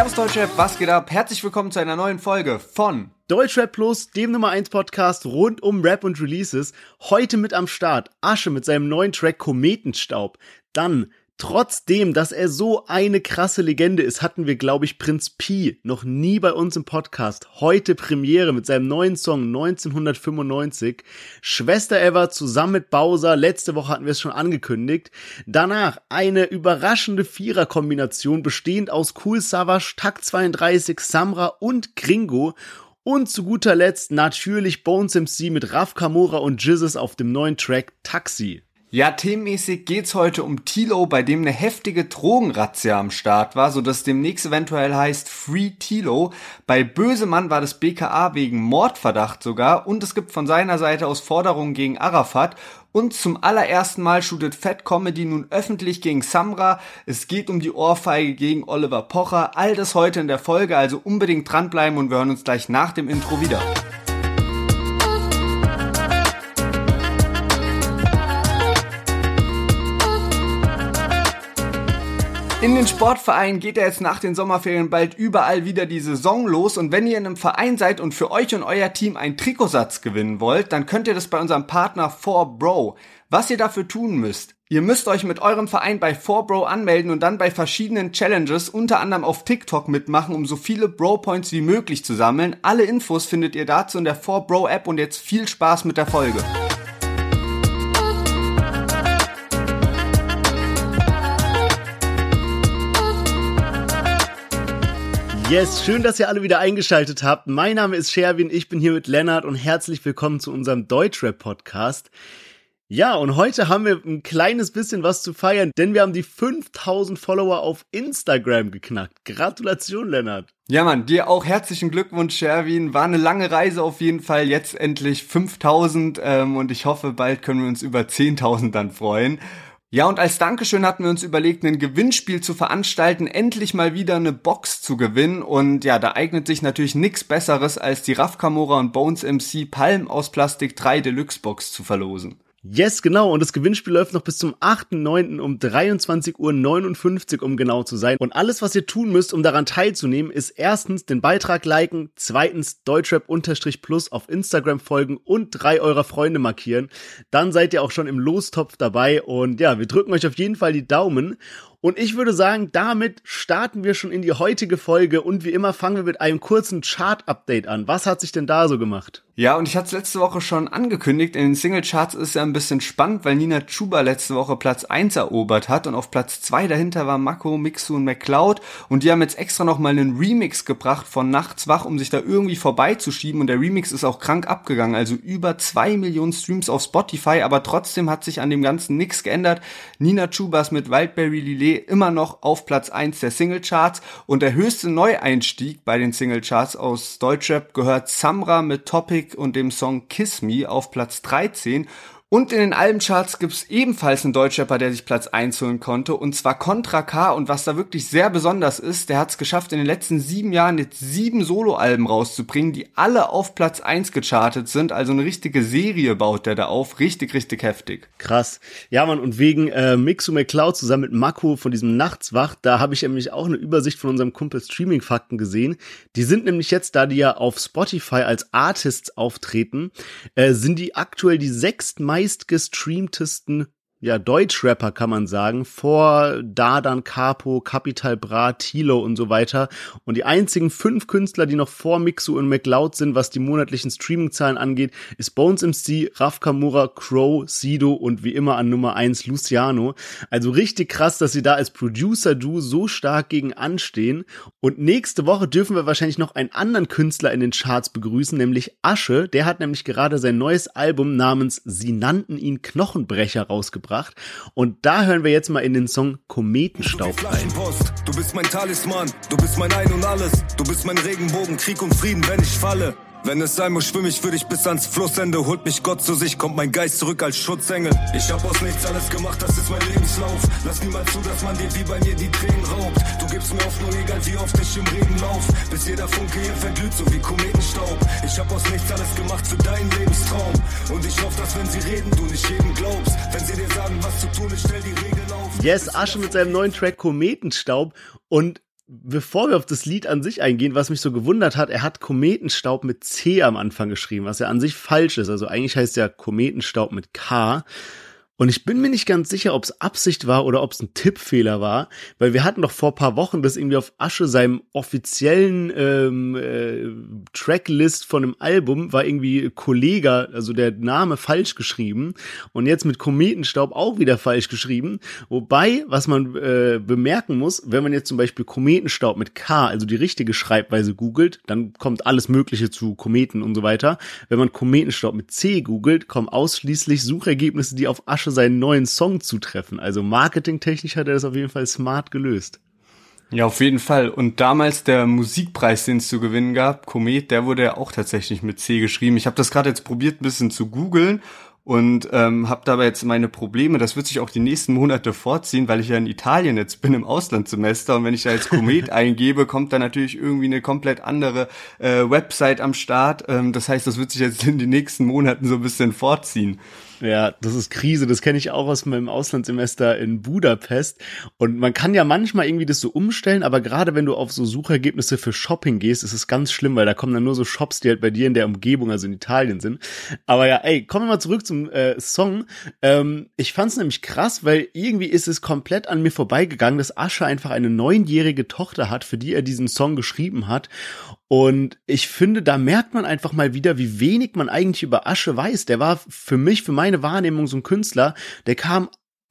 Servus Deutschrap, was geht ab? Herzlich willkommen zu einer neuen Folge von Deutschrap Plus, dem Nummer 1 Podcast rund um Rap und Releases. Heute mit am Start Asche mit seinem neuen Track Kometenstaub. Dann Trotzdem, dass er so eine krasse Legende ist, hatten wir, glaube ich, Prinz Pi noch nie bei uns im Podcast. Heute Premiere mit seinem neuen Song 1995. Schwester Ever zusammen mit Bowser. Letzte Woche hatten wir es schon angekündigt. Danach eine überraschende Vierer-Kombination bestehend aus Cool Savage, Takt 32, Samra und Gringo. Und zu guter Letzt natürlich Bones MC mit Raf Kamora und Jizzes auf dem neuen Track Taxi. Ja, themenmäßig geht's heute um Tilo, bei dem eine heftige Drogenrazzia am Start war, so dass demnächst eventuell heißt Free Tilo. Bei Bösemann war das BKA wegen Mordverdacht sogar und es gibt von seiner Seite aus Forderungen gegen Arafat und zum allerersten Mal shootet Fat Comedy nun öffentlich gegen Samra. Es geht um die Ohrfeige gegen Oliver Pocher. All das heute in der Folge, also unbedingt dranbleiben und wir hören uns gleich nach dem Intro wieder. In den Sportvereinen geht ja jetzt nach den Sommerferien bald überall wieder die Saison los und wenn ihr in einem Verein seid und für euch und euer Team einen Trikotsatz gewinnen wollt, dann könnt ihr das bei unserem Partner 4Bro. Was ihr dafür tun müsst, ihr müsst euch mit eurem Verein bei 4Bro anmelden und dann bei verschiedenen Challenges, unter anderem auf TikTok mitmachen, um so viele Bro-Points wie möglich zu sammeln. Alle Infos findet ihr dazu in der 4Bro App und jetzt viel Spaß mit der Folge. Yes, schön, dass ihr alle wieder eingeschaltet habt. Mein Name ist Sherwin, ich bin hier mit Lennart und herzlich willkommen zu unserem Deutschrap-Podcast. Ja, und heute haben wir ein kleines bisschen was zu feiern, denn wir haben die 5000 Follower auf Instagram geknackt. Gratulation, Lennart. Ja, Mann, dir auch herzlichen Glückwunsch, Sherwin. War eine lange Reise auf jeden Fall. Jetzt endlich 5000 ähm, und ich hoffe, bald können wir uns über 10.000 dann freuen. Ja, und als Dankeschön hatten wir uns überlegt, ein Gewinnspiel zu veranstalten, endlich mal wieder eine Box zu gewinnen. Und ja, da eignet sich natürlich nichts Besseres, als die Raff Camora und Bones MC Palm aus Plastik 3 Deluxe Box zu verlosen. Yes, genau. Und das Gewinnspiel läuft noch bis zum 8.9. um 23.59 Uhr, um genau zu sein. Und alles, was ihr tun müsst, um daran teilzunehmen, ist erstens den Beitrag liken, zweitens Deutschrap-Plus auf Instagram folgen und drei eurer Freunde markieren. Dann seid ihr auch schon im Lostopf dabei. Und ja, wir drücken euch auf jeden Fall die Daumen. Und ich würde sagen, damit starten wir schon in die heutige Folge und wie immer fangen wir mit einem kurzen Chart-Update an. Was hat sich denn da so gemacht? Ja, und ich hatte es letzte Woche schon angekündigt, in den Single-Charts ist ja ein bisschen spannend, weil Nina Chuba letzte Woche Platz 1 erobert hat und auf Platz 2 dahinter war Mako, Mixu und McCloud. Und die haben jetzt extra nochmal einen Remix gebracht von Nachts wach, um sich da irgendwie vorbeizuschieben. Und der Remix ist auch krank abgegangen, also über 2 Millionen Streams auf Spotify, aber trotzdem hat sich an dem Ganzen nichts geändert. Nina Chubas mit Wildberry Lillet immer noch auf Platz 1 der Singlecharts. Und der höchste Neueinstieg bei den Singlecharts aus Deutschrap gehört Samra mit Topic und dem Song Kiss Me auf Platz 13 und in den Albencharts gibt's ebenfalls einen Deutschrapper, der sich Platz 1 holen konnte, und zwar Contra K. Und was da wirklich sehr besonders ist, der hat es geschafft, in den letzten sieben Jahren jetzt sieben Soloalben rauszubringen, die alle auf Platz 1 gechartet sind. Also eine richtige Serie baut der da auf. Richtig, richtig heftig. Krass. Ja, man, und wegen äh, Mixu McCloud zusammen mit Mako von diesem Nachtswach, da habe ich nämlich auch eine Übersicht von unserem Kumpel Streaming Fakten gesehen. Die sind nämlich jetzt, da die ja auf Spotify als Artists auftreten, äh, sind die aktuell die sechstmeisten meistgestreamtesten ja, Deutschrapper kann man sagen, vor Dardan, Capo, Capital Bra, Tilo und so weiter. Und die einzigen fünf Künstler, die noch vor Mixu und McLeod sind, was die monatlichen Streamingzahlen angeht, ist Bones MC, Raf Kamura, Crow, Sido und wie immer an Nummer eins Luciano. Also richtig krass, dass sie da als Producer-Du so stark gegen anstehen. Und nächste Woche dürfen wir wahrscheinlich noch einen anderen Künstler in den Charts begrüßen, nämlich Asche. Der hat nämlich gerade sein neues Album namens Sie nannten ihn Knochenbrecher rausgebracht gebracht. Und da hören wir jetzt mal in den Song Kometenstaub rein. Du bist mein Talisman, du bist mein Ein und Alles. Du bist mein Regenbogen, Krieg und Frieden, wenn ich falle. Wenn es sein muss, schwimm ich für dich bis ans Flussende. Holt mich Gott zu sich, kommt mein Geist zurück als Schutzengel. Ich hab aus nichts alles gemacht, das ist mein Lebenslauf. Lass niemals zu, dass man dir wie bei mir die Tränen raubt. Du gibst mir Hoffnung, egal wie oft ich im Regen lauf. Bis jeder Funke hier verglüht, so wie Kometenstaub. Ich hab aus nichts alles gemacht für deinen Lebenstraum. Und ich hoffe, dass wenn sie reden, du nicht jedem glaubst. Wenn sie dir sagen, was zu tun ist, stell die Regeln auf. Yes, Asche mit seinem neuen Track Kometenstaub. Und bevor wir auf das Lied an sich eingehen, was mich so gewundert hat, er hat Kometenstaub mit C am Anfang geschrieben, was ja an sich falsch ist. Also eigentlich heißt ja Kometenstaub mit K. Und ich bin mir nicht ganz sicher, ob es Absicht war oder ob es ein Tippfehler war, weil wir hatten doch vor paar Wochen das irgendwie auf Asche seinem offiziellen ähm, äh, Tracklist von einem Album war irgendwie Kollega, also der Name falsch geschrieben und jetzt mit Kometenstaub auch wieder falsch geschrieben. Wobei, was man äh, bemerken muss, wenn man jetzt zum Beispiel Kometenstaub mit K, also die richtige Schreibweise googelt, dann kommt alles Mögliche zu Kometen und so weiter. Wenn man Kometenstaub mit C googelt, kommen ausschließlich Suchergebnisse, die auf Asche seinen neuen Song zutreffen. Also marketingtechnisch hat er das auf jeden Fall smart gelöst. Ja, auf jeden Fall. Und damals der Musikpreis, den es zu gewinnen gab, Komet, der wurde ja auch tatsächlich mit C geschrieben. Ich habe das gerade jetzt probiert, ein bisschen zu googeln und ähm, habe dabei jetzt meine Probleme. Das wird sich auch die nächsten Monate vorziehen, weil ich ja in Italien jetzt bin im Auslandssemester und wenn ich da jetzt Komet eingebe, kommt da natürlich irgendwie eine komplett andere äh, Website am Start. Ähm, das heißt, das wird sich jetzt in den nächsten Monaten so ein bisschen vorziehen. Ja, das ist Krise. Das kenne ich auch aus meinem Auslandssemester in Budapest. Und man kann ja manchmal irgendwie das so umstellen, aber gerade wenn du auf so Suchergebnisse für Shopping gehst, ist es ganz schlimm, weil da kommen dann nur so Shops, die halt bei dir in der Umgebung, also in Italien sind. Aber ja, ey, kommen wir mal zurück zum äh, Song. Ähm, ich fand es nämlich krass, weil irgendwie ist es komplett an mir vorbeigegangen, dass Asche einfach eine neunjährige Tochter hat, für die er diesen Song geschrieben hat. Und ich finde, da merkt man einfach mal wieder, wie wenig man eigentlich über Asche weiß. Der war für mich, für meine Wahrnehmung so ein Künstler, der kam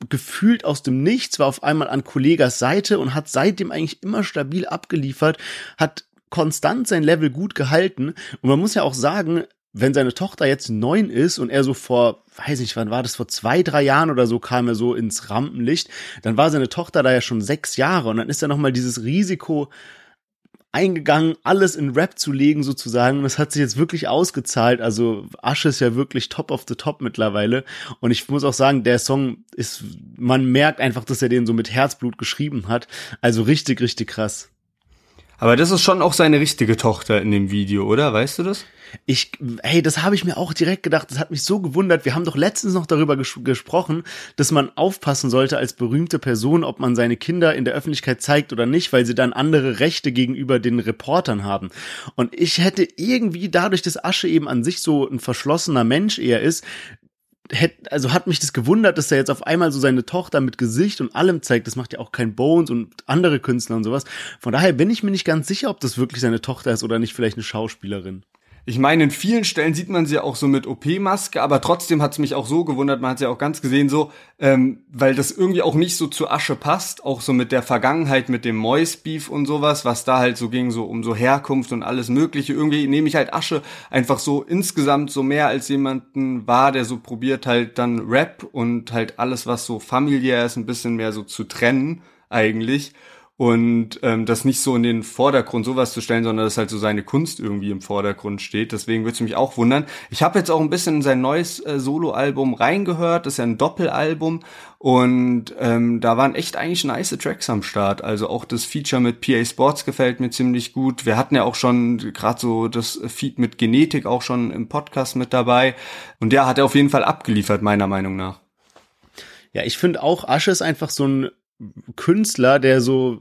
gefühlt aus dem Nichts, war auf einmal an Kollegas Seite und hat seitdem eigentlich immer stabil abgeliefert, hat konstant sein Level gut gehalten. Und man muss ja auch sagen, wenn seine Tochter jetzt neun ist und er so vor, weiß nicht, wann war das, vor zwei, drei Jahren oder so kam er so ins Rampenlicht, dann war seine Tochter da ja schon sechs Jahre und dann ist er nochmal dieses Risiko eingegangen, alles in Rap zu legen sozusagen. Und das hat sich jetzt wirklich ausgezahlt. Also Asche ist ja wirklich top of the top mittlerweile. Und ich muss auch sagen, der Song ist, man merkt einfach, dass er den so mit Herzblut geschrieben hat. Also richtig, richtig krass. Aber das ist schon auch seine richtige Tochter in dem Video, oder? Weißt du das? Ich, hey, das habe ich mir auch direkt gedacht. Das hat mich so gewundert. Wir haben doch letztens noch darüber ges gesprochen, dass man aufpassen sollte als berühmte Person, ob man seine Kinder in der Öffentlichkeit zeigt oder nicht, weil sie dann andere Rechte gegenüber den Reportern haben. Und ich hätte irgendwie dadurch, dass Asche eben an sich so ein verschlossener Mensch eher ist, hätte, also hat mich das gewundert, dass er jetzt auf einmal so seine Tochter mit Gesicht und allem zeigt. Das macht ja auch kein Bones und andere Künstler und sowas. Von daher bin ich mir nicht ganz sicher, ob das wirklich seine Tochter ist oder nicht vielleicht eine Schauspielerin. Ich meine, in vielen Stellen sieht man sie auch so mit OP-Maske, aber trotzdem hat es mich auch so gewundert, man hat sie ja auch ganz gesehen so, ähm, weil das irgendwie auch nicht so zu Asche passt, auch so mit der Vergangenheit, mit dem Mois-Beef und sowas, was da halt so ging, so um so Herkunft und alles mögliche. Irgendwie nehme ich halt Asche einfach so insgesamt so mehr als jemanden war, der so probiert halt dann Rap und halt alles, was so familiär ist, ein bisschen mehr so zu trennen eigentlich und ähm, das nicht so in den Vordergrund sowas zu stellen, sondern dass halt so seine Kunst irgendwie im Vordergrund steht. Deswegen würde es mich auch wundern. Ich habe jetzt auch ein bisschen in sein neues äh, Soloalbum reingehört. Das ist ja ein Doppelalbum und ähm, da waren echt eigentlich nice Tracks am Start. Also auch das Feature mit PA Sports gefällt mir ziemlich gut. Wir hatten ja auch schon gerade so das Feed mit Genetik auch schon im Podcast mit dabei und der hat er auf jeden Fall abgeliefert meiner Meinung nach. Ja, ich finde auch Asche ist einfach so ein Künstler, der so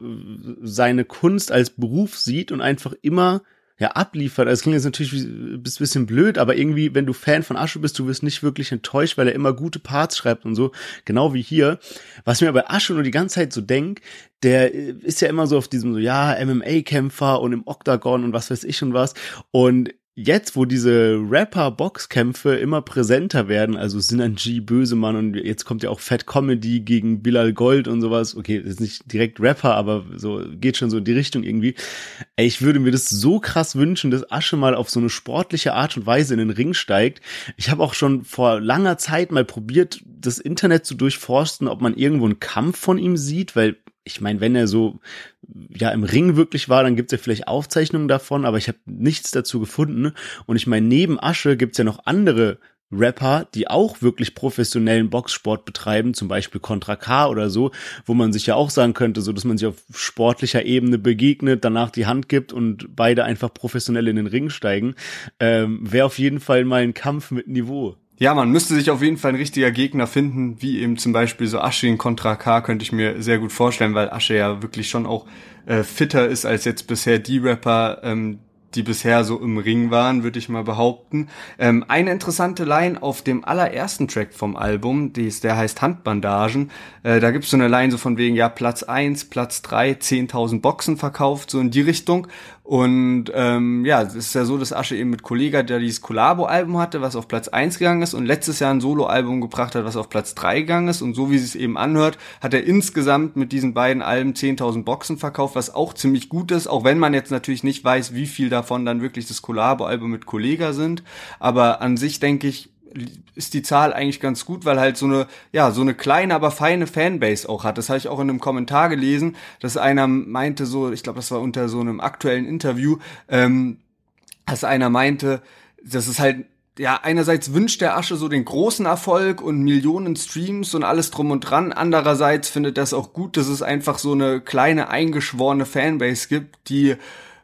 seine Kunst als Beruf sieht und einfach immer ja abliefert. Also klingt jetzt natürlich ein bisschen blöd, aber irgendwie, wenn du Fan von Asche bist, du wirst nicht wirklich enttäuscht, weil er immer gute Parts schreibt und so, genau wie hier. Was mir bei Asche nur die ganze Zeit so denk, der ist ja immer so auf diesem so, ja, MMA-Kämpfer und im Octagon und was weiß ich und was. Und jetzt, wo diese Rapper-Boxkämpfe immer präsenter werden, also Sinanji, Bösemann und jetzt kommt ja auch Fat Comedy gegen Bilal Gold und sowas. Okay, ist nicht direkt Rapper, aber so geht schon so in die Richtung irgendwie. Ey, ich würde mir das so krass wünschen, dass Asche mal auf so eine sportliche Art und Weise in den Ring steigt. Ich habe auch schon vor langer Zeit mal probiert, das Internet zu durchforsten, ob man irgendwo einen Kampf von ihm sieht, weil ich meine, wenn er so ja im Ring wirklich war, dann gibt's ja vielleicht Aufzeichnungen davon, aber ich habe nichts dazu gefunden. Und ich meine, neben Asche gibt's ja noch andere Rapper, die auch wirklich professionellen Boxsport betreiben, zum Beispiel Contra K oder so, wo man sich ja auch sagen könnte, so dass man sich auf sportlicher Ebene begegnet, danach die Hand gibt und beide einfach professionell in den Ring steigen, ähm, wäre auf jeden Fall mal ein Kampf mit Niveau. Ja, man müsste sich auf jeden Fall ein richtiger Gegner finden, wie eben zum Beispiel so Asche in Contra K, könnte ich mir sehr gut vorstellen, weil Asche ja wirklich schon auch äh, fitter ist als jetzt bisher die Rapper, ähm, die bisher so im Ring waren, würde ich mal behaupten. Ähm, eine interessante Line auf dem allerersten Track vom Album, die ist, der heißt Handbandagen. Äh, da gibt's so eine Line so von wegen, ja, Platz eins, Platz drei, 10.000 Boxen verkauft, so in die Richtung. Und ähm, ja, es ist ja so, dass Asche eben mit Kollega, der dieses Collabo-Album hatte, was auf Platz eins gegangen ist und letztes Jahr ein Solo-Album gebracht hat, was auf Platz drei gegangen ist. Und so wie es eben anhört, hat er insgesamt mit diesen beiden Alben 10.000 Boxen verkauft, was auch ziemlich gut ist, auch wenn man jetzt natürlich nicht weiß, wie viel davon dann wirklich das Collabo-Album mit Kollega sind. Aber an sich denke ich, ist die Zahl eigentlich ganz gut, weil halt so eine, ja, so eine kleine, aber feine Fanbase auch hat. Das habe ich auch in einem Kommentar gelesen, dass einer meinte so, ich glaube, das war unter so einem aktuellen Interview, ähm, dass einer meinte, das ist halt ja, einerseits wünscht der Asche so den großen Erfolg und Millionen Streams und alles drum und dran. Andererseits findet das auch gut, dass es einfach so eine kleine eingeschworene Fanbase gibt, die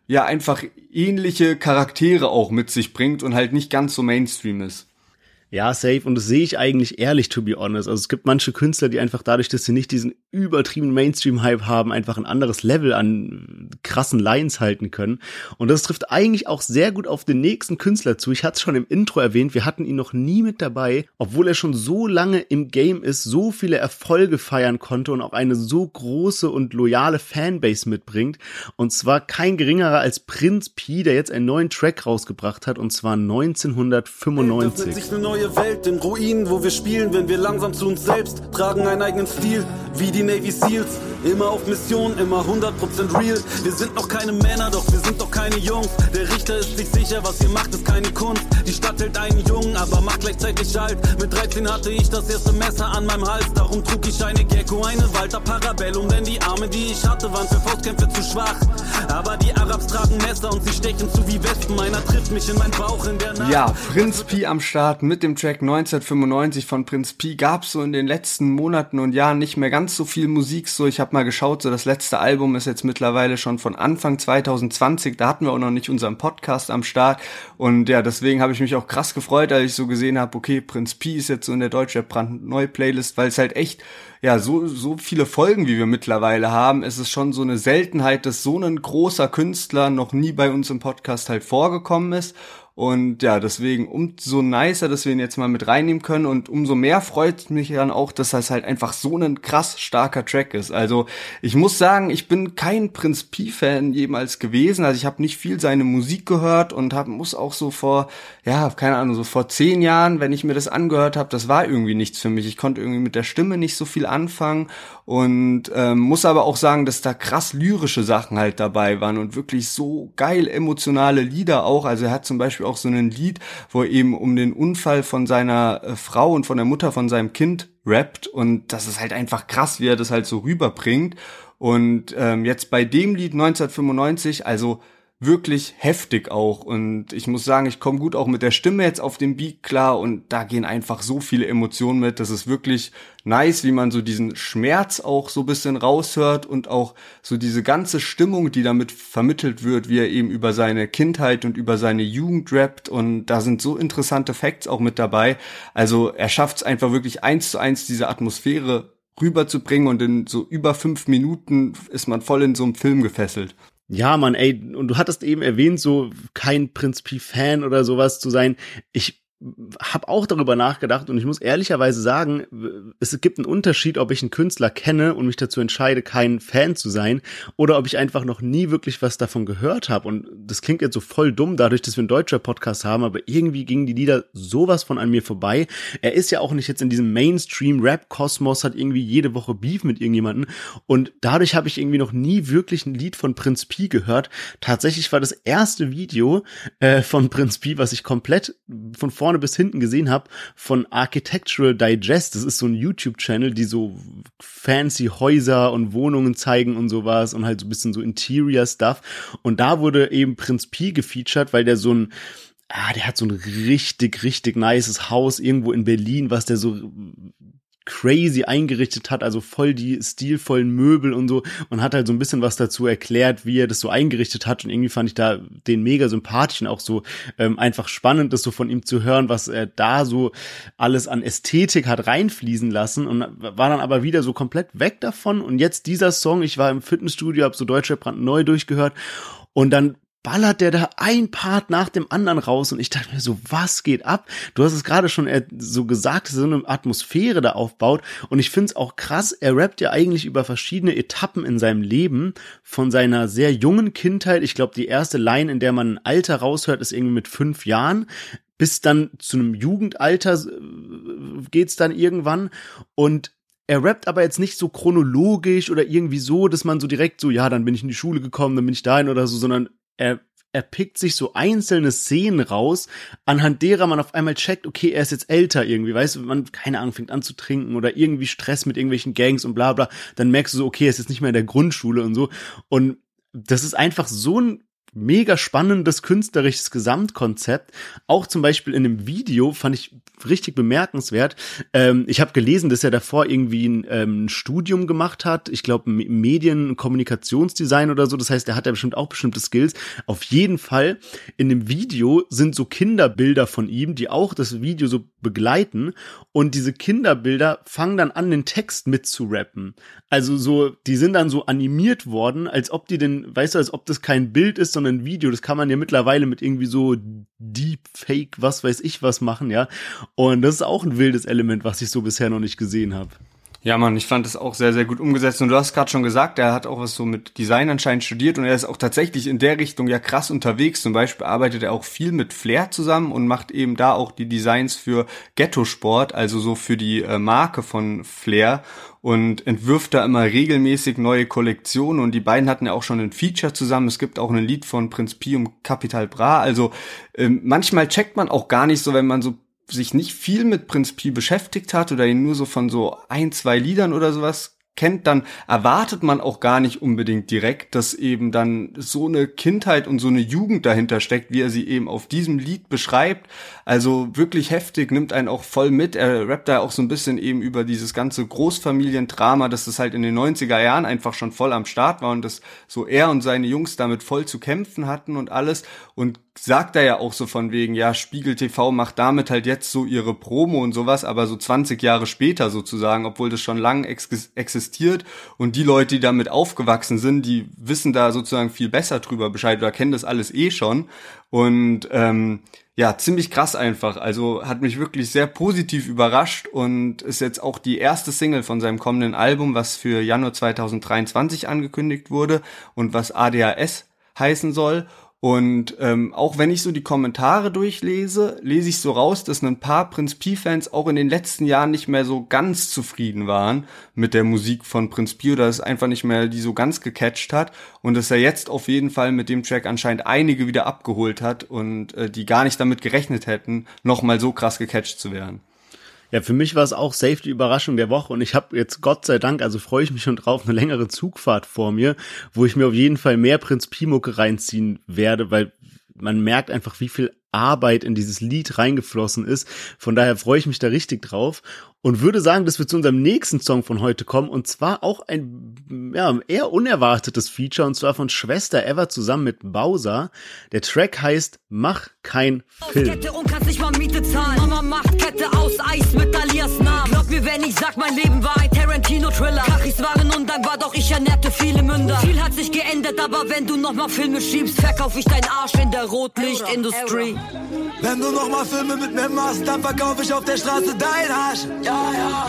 ja einfach ähnliche Charaktere auch mit sich bringt und halt nicht ganz so Mainstream ist. Ja, safe. Und das sehe ich eigentlich ehrlich, to be honest. Also es gibt manche Künstler, die einfach dadurch, dass sie nicht diesen übertriebenen Mainstream-Hype haben, einfach ein anderes Level an krassen Lines halten können. Und das trifft eigentlich auch sehr gut auf den nächsten Künstler zu. Ich hatte es schon im Intro erwähnt, wir hatten ihn noch nie mit dabei, obwohl er schon so lange im Game ist, so viele Erfolge feiern konnte und auch eine so große und loyale Fanbase mitbringt. Und zwar kein geringerer als Prinz P, der jetzt einen neuen Track rausgebracht hat, und zwar 1995 neue Welt in Ruinen, wo wir spielen, wenn wir langsam zu uns selbst tragen einen eigenen Stil, wie die Navy Seals. Immer auf Mission, immer 100% real. Wir sind noch keine Männer, doch wir sind doch keine Jungs. Der Richter ist sich sicher, was ihr macht, ist keine Kunst. Die Stadt hält einen Jungen, aber macht gleichzeitig alt. Mit 13 hatte ich das erste Messer an meinem Hals. Darum trug ich eine Gecko, eine Walter Parabellum. Denn die Arme, die ich hatte, waren für Faustkämpfe zu schwach. Aber die Arabs tragen Messer und sie stechen zu wie Wespen. Einer trifft mich in meinen Bauch in der Nacht. Ja, Prinz Pi am Start mit dem Track 1995 von Prinz Pi gab's so in den letzten Monaten und Jahren nicht mehr ganz so viel Musik. So, ich habe mal geschaut, so das letzte Album ist jetzt mittlerweile schon von Anfang 2020. Da hatten wir auch noch nicht unseren Podcast am Start. Und ja, deswegen habe ich mich auch krass gefreut, als ich so gesehen habe, okay, Prinz Pi ist jetzt so in der Deutsche brandneue Playlist, weil es halt echt ja, so, so viele Folgen, wie wir mittlerweile haben, ist es schon so eine Seltenheit, dass so ein großer Künstler noch nie bei uns im Podcast halt vorgekommen ist. Und ja, deswegen umso nicer, dass wir ihn jetzt mal mit reinnehmen können und umso mehr freut mich dann auch, dass das halt einfach so ein krass starker Track ist. Also ich muss sagen, ich bin kein Prinz P-Fan jemals gewesen. Also ich habe nicht viel seine Musik gehört und hab, muss auch so vor, ja, keine Ahnung, so vor zehn Jahren, wenn ich mir das angehört habe, das war irgendwie nichts für mich. Ich konnte irgendwie mit der Stimme nicht so viel anfangen und ähm, muss aber auch sagen, dass da krass lyrische Sachen halt dabei waren und wirklich so geil emotionale Lieder auch. Also er hat zum Beispiel auch so ein Lied, wo er eben um den Unfall von seiner äh, Frau und von der Mutter von seinem Kind rappt und das ist halt einfach krass, wie er das halt so rüberbringt. Und ähm, jetzt bei dem Lied 1995, also wirklich heftig auch. Und ich muss sagen, ich komme gut auch mit der Stimme jetzt auf dem Beat klar und da gehen einfach so viele Emotionen mit. Das ist wirklich nice, wie man so diesen Schmerz auch so bisschen raushört und auch so diese ganze Stimmung, die damit vermittelt wird, wie er eben über seine Kindheit und über seine Jugend rappt. Und da sind so interessante Facts auch mit dabei. Also er schafft es einfach wirklich eins zu eins, diese Atmosphäre rüberzubringen und in so über fünf Minuten ist man voll in so einem Film gefesselt. Ja, Mann, ey, und du hattest eben erwähnt, so kein Prinz Pi-Fan oder sowas zu sein. Ich habe auch darüber nachgedacht und ich muss ehrlicherweise sagen, es gibt einen Unterschied, ob ich einen Künstler kenne und mich dazu entscheide, kein Fan zu sein oder ob ich einfach noch nie wirklich was davon gehört habe. Und das klingt jetzt so voll dumm, dadurch, dass wir einen deutscher Podcast haben, aber irgendwie gingen die Lieder sowas von an mir vorbei. Er ist ja auch nicht jetzt in diesem Mainstream-Rap-Kosmos, hat irgendwie jede Woche Beef mit irgendjemanden und dadurch habe ich irgendwie noch nie wirklich ein Lied von Prinz Pi gehört. Tatsächlich war das erste Video äh, von Prinz Pi, was ich komplett von vorne vorne bis hinten gesehen habe von Architectural Digest. Das ist so ein YouTube-Channel, die so fancy Häuser und Wohnungen zeigen und sowas und halt so ein bisschen so Interior-Stuff. Und da wurde eben Prinz Pi gefeatured, weil der so ein ah, der hat so ein richtig, richtig nices Haus irgendwo in Berlin, was der so crazy eingerichtet hat, also voll die stilvollen Möbel und so und hat halt so ein bisschen was dazu erklärt, wie er das so eingerichtet hat und irgendwie fand ich da den mega sympathisch und auch so ähm, einfach spannend, das so von ihm zu hören, was er da so alles an Ästhetik hat reinfließen lassen und war dann aber wieder so komplett weg davon und jetzt dieser Song, ich war im Fitnessstudio, habe so Deutsche Brand neu durchgehört und dann ballert der da ein Part nach dem anderen raus und ich dachte mir so, was geht ab? Du hast es gerade schon so gesagt, so eine Atmosphäre da aufbaut und ich finde es auch krass, er rappt ja eigentlich über verschiedene Etappen in seinem Leben, von seiner sehr jungen Kindheit, ich glaube die erste Line, in der man ein Alter raushört, ist irgendwie mit fünf Jahren, bis dann zu einem Jugendalter äh, geht's dann irgendwann und er rappt aber jetzt nicht so chronologisch oder irgendwie so, dass man so direkt so, ja, dann bin ich in die Schule gekommen, dann bin ich dahin oder so, sondern er, er pickt sich so einzelne Szenen raus, anhand derer man auf einmal checkt, okay, er ist jetzt älter irgendwie, weißt du, man, keine Ahnung, fängt an zu trinken oder irgendwie Stress mit irgendwelchen Gangs und bla bla, dann merkst du so, okay, er ist jetzt nicht mehr in der Grundschule und so. Und das ist einfach so ein mega spannendes künstlerisches Gesamtkonzept. Auch zum Beispiel in dem Video fand ich richtig bemerkenswert. Ähm, ich habe gelesen, dass er davor irgendwie ein ähm, Studium gemacht hat. Ich glaube Medien, Kommunikationsdesign oder so. Das heißt, er hat ja bestimmt auch bestimmte Skills. Auf jeden Fall in dem Video sind so Kinderbilder von ihm, die auch das Video so begleiten. Und diese Kinderbilder fangen dann an, den Text mitzurappen. Also so, die sind dann so animiert worden, als ob die denn, weißt du, als ob das kein Bild ist, sondern ein Video. Das kann man ja mittlerweile mit irgendwie so Deepfake, was weiß ich was machen, ja. Und das ist auch ein wildes Element, was ich so bisher noch nicht gesehen habe. Ja, Mann, ich fand das auch sehr, sehr gut umgesetzt. Und du hast gerade schon gesagt, er hat auch was so mit Design anscheinend studiert und er ist auch tatsächlich in der Richtung ja krass unterwegs. Zum Beispiel arbeitet er auch viel mit Flair zusammen und macht eben da auch die Designs für Ghetto Sport, also so für die äh, Marke von Flair und entwirft da immer regelmäßig neue Kollektionen und die beiden hatten ja auch schon ein Feature zusammen. Es gibt auch ein Lied von Prinz Pi und Capital Bra. Also ähm, manchmal checkt man auch gar nicht so, wenn man so sich nicht viel mit Prinz Pi beschäftigt hat oder ihn nur so von so ein, zwei Liedern oder sowas kennt, dann erwartet man auch gar nicht unbedingt direkt, dass eben dann so eine Kindheit und so eine Jugend dahinter steckt, wie er sie eben auf diesem Lied beschreibt. Also wirklich heftig, nimmt einen auch voll mit. Er rappt da auch so ein bisschen eben über dieses ganze Großfamiliendrama, dass das halt in den 90er Jahren einfach schon voll am Start war und dass so er und seine Jungs damit voll zu kämpfen hatten und alles. Und sagt er ja auch so von wegen, ja, Spiegel TV macht damit halt jetzt so ihre Promo und sowas, aber so 20 Jahre später sozusagen, obwohl das schon lang ex existiert und die Leute, die damit aufgewachsen sind, die wissen da sozusagen viel besser drüber Bescheid oder kennen das alles eh schon und ähm, ja, ziemlich krass einfach. Also hat mich wirklich sehr positiv überrascht und ist jetzt auch die erste Single von seinem kommenden Album, was für Januar 2023 angekündigt wurde und was ADHS heißen soll. Und ähm, auch wenn ich so die Kommentare durchlese, lese ich so raus, dass ein paar Prinz Pi-Fans auch in den letzten Jahren nicht mehr so ganz zufrieden waren mit der Musik von Prinz Pi oder es einfach nicht mehr die so ganz gecatcht hat und dass er jetzt auf jeden Fall mit dem Track anscheinend einige wieder abgeholt hat und äh, die gar nicht damit gerechnet hätten, nochmal so krass gecatcht zu werden. Ja, für mich war es auch safe die Überraschung der Woche und ich habe jetzt Gott sei Dank, also freue ich mich schon drauf, eine längere Zugfahrt vor mir, wo ich mir auf jeden Fall mehr Prinz Pimucke reinziehen werde, weil man merkt einfach, wie viel Arbeit in dieses Lied reingeflossen ist. Von daher freue ich mich da richtig drauf und würde sagen, dass wir zu unserem nächsten Song von heute kommen und zwar auch ein ja, eher unerwartetes Feature und zwar von Schwester Ever zusammen mit Bowser. Der Track heißt Mach kein Film. Kette und kannst nicht mal Miete zahlen. Mama macht Kette aus Eis mit Alias Namen. Glaub mir, wenn ich sag, mein Leben war ein Tarantino-Thriller. Kachis waren undankbar, doch ich ernährte viele Münder. Viel hat sich geändert, aber wenn du noch mal Filme schiebst, verkauf ich deinen Arsch in der Rotlichtindustrie. Wenn du noch mal Filme mit mir machst, dann verkauf ich auf der Straße dein Arsch. Ja ja.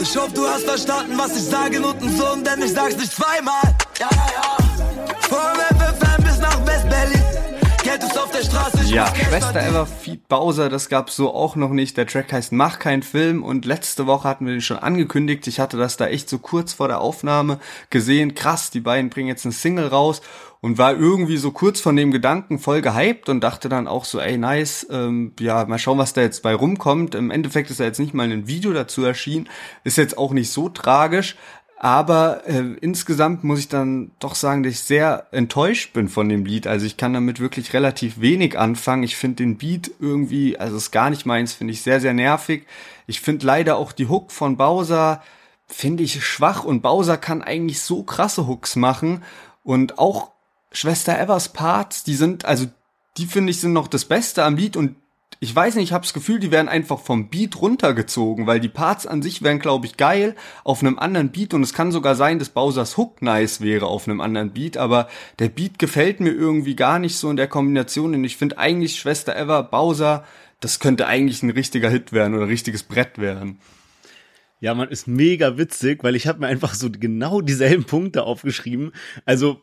Ich hoffe, du hast verstanden, was ich sage, Sohn, denn ich sag's nicht zweimal. Ja, ja. Vom FFM bis nach West-Berlin. Geld ist auf der Straße. Ja, Schwester Ever Feed Bowser, das gab's so auch noch nicht. Der Track heißt Mach kein Film und letzte Woche hatten wir den schon angekündigt. Ich hatte das da echt so kurz vor der Aufnahme gesehen. Krass, die beiden bringen jetzt eine Single raus und war irgendwie so kurz von dem Gedanken voll gehypt und dachte dann auch so, ey, nice, ähm, ja, mal schauen, was da jetzt bei rumkommt. Im Endeffekt ist da jetzt nicht mal ein Video dazu erschienen, ist jetzt auch nicht so tragisch, Aber äh, insgesamt muss ich dann doch sagen, dass ich sehr enttäuscht bin von dem Lied. Also ich kann damit wirklich relativ wenig anfangen. Ich finde den Beat irgendwie, also ist gar nicht meins, finde ich sehr, sehr nervig. Ich finde leider auch die Hook von Bowser, finde ich schwach und Bowser kann eigentlich so krasse Hooks machen und auch Schwester Evers Parts, die sind, also die finde ich sind noch das Beste am Lied und ich weiß nicht, ich habe das Gefühl, die werden einfach vom Beat runtergezogen, weil die Parts an sich wären, glaube ich, geil auf einem anderen Beat und es kann sogar sein, dass Bowsers Hook nice wäre auf einem anderen Beat, aber der Beat gefällt mir irgendwie gar nicht so in der Kombination und ich finde eigentlich Schwester Ever, Bowser, das könnte eigentlich ein richtiger Hit werden oder richtiges Brett werden. Ja, man ist mega witzig, weil ich habe mir einfach so genau dieselben Punkte aufgeschrieben. Also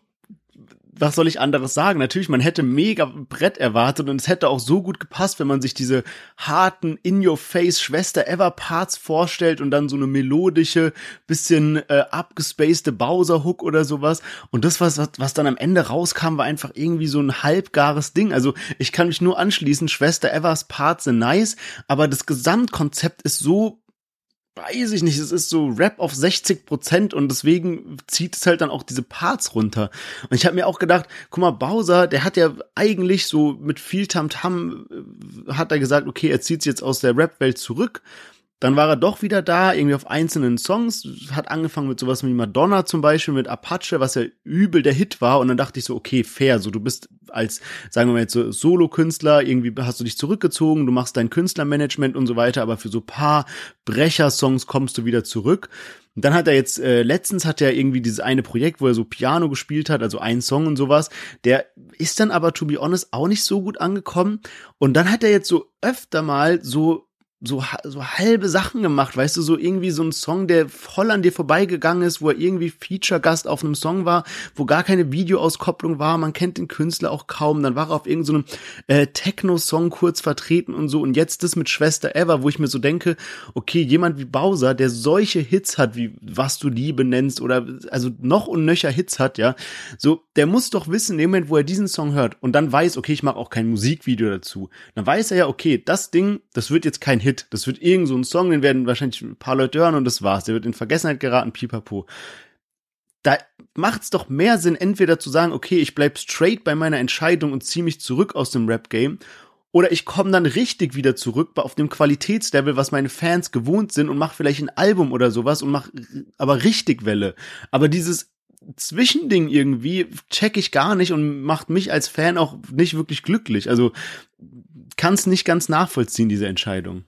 was soll ich anderes sagen? Natürlich, man hätte mega Brett erwartet und es hätte auch so gut gepasst, wenn man sich diese harten In-Your-Face Schwester Ever Parts vorstellt und dann so eine melodische, bisschen äh, abgespacede Bowser Hook oder sowas. Und das, was, was dann am Ende rauskam, war einfach irgendwie so ein halbgares Ding. Also ich kann mich nur anschließen, Schwester Evers Parts sind nice, aber das Gesamtkonzept ist so weiß ich nicht, es ist so Rap auf 60 Prozent und deswegen zieht es halt dann auch diese Parts runter. Und ich habe mir auch gedacht, guck mal, Bowser, der hat ja eigentlich so mit viel Tamtam, -Tam, äh, hat er gesagt, okay, er zieht sich jetzt aus der Rap-Welt zurück dann war er doch wieder da, irgendwie auf einzelnen Songs, hat angefangen mit sowas wie Madonna zum Beispiel, mit Apache, was ja übel der Hit war. Und dann dachte ich so, okay, fair, so du bist als, sagen wir mal jetzt so Solo-Künstler, irgendwie hast du dich zurückgezogen, du machst dein Künstlermanagement und so weiter, aber für so paar Brecher-Songs kommst du wieder zurück. Und dann hat er jetzt, äh, letztens hat er irgendwie dieses eine Projekt, wo er so Piano gespielt hat, also ein Song und sowas. Der ist dann aber, to be honest, auch nicht so gut angekommen. Und dann hat er jetzt so öfter mal so so, so halbe Sachen gemacht, weißt du, so irgendwie so ein Song, der voll an dir vorbeigegangen ist, wo er irgendwie Feature-Gast auf einem Song war, wo gar keine Videoauskopplung war, man kennt den Künstler auch kaum, dann war er auf irgendeinem so äh, Techno-Song kurz vertreten und so und jetzt das mit Schwester Ever, wo ich mir so denke, okay, jemand wie Bowser, der solche Hits hat, wie Was du Liebe nennst oder also noch und nöcher Hits hat, ja, so, der muss doch wissen, in dem Moment, wo er diesen Song hört und dann weiß, okay, ich mache auch kein Musikvideo dazu, dann weiß er ja, okay, das Ding, das wird jetzt kein Hit. Das wird irgend so ein Song, den werden wahrscheinlich ein paar Leute hören und das war's. Der wird in Vergessenheit geraten, pipapo. Da macht's doch mehr Sinn, entweder zu sagen, okay, ich bleib straight bei meiner Entscheidung und zieh mich zurück aus dem Rap-Game oder ich komme dann richtig wieder zurück auf dem Qualitätslevel, was meine Fans gewohnt sind und mache vielleicht ein Album oder sowas und mach aber richtig Welle. Aber dieses Zwischending irgendwie check ich gar nicht und macht mich als Fan auch nicht wirklich glücklich. Also kann es nicht ganz nachvollziehen, diese Entscheidung.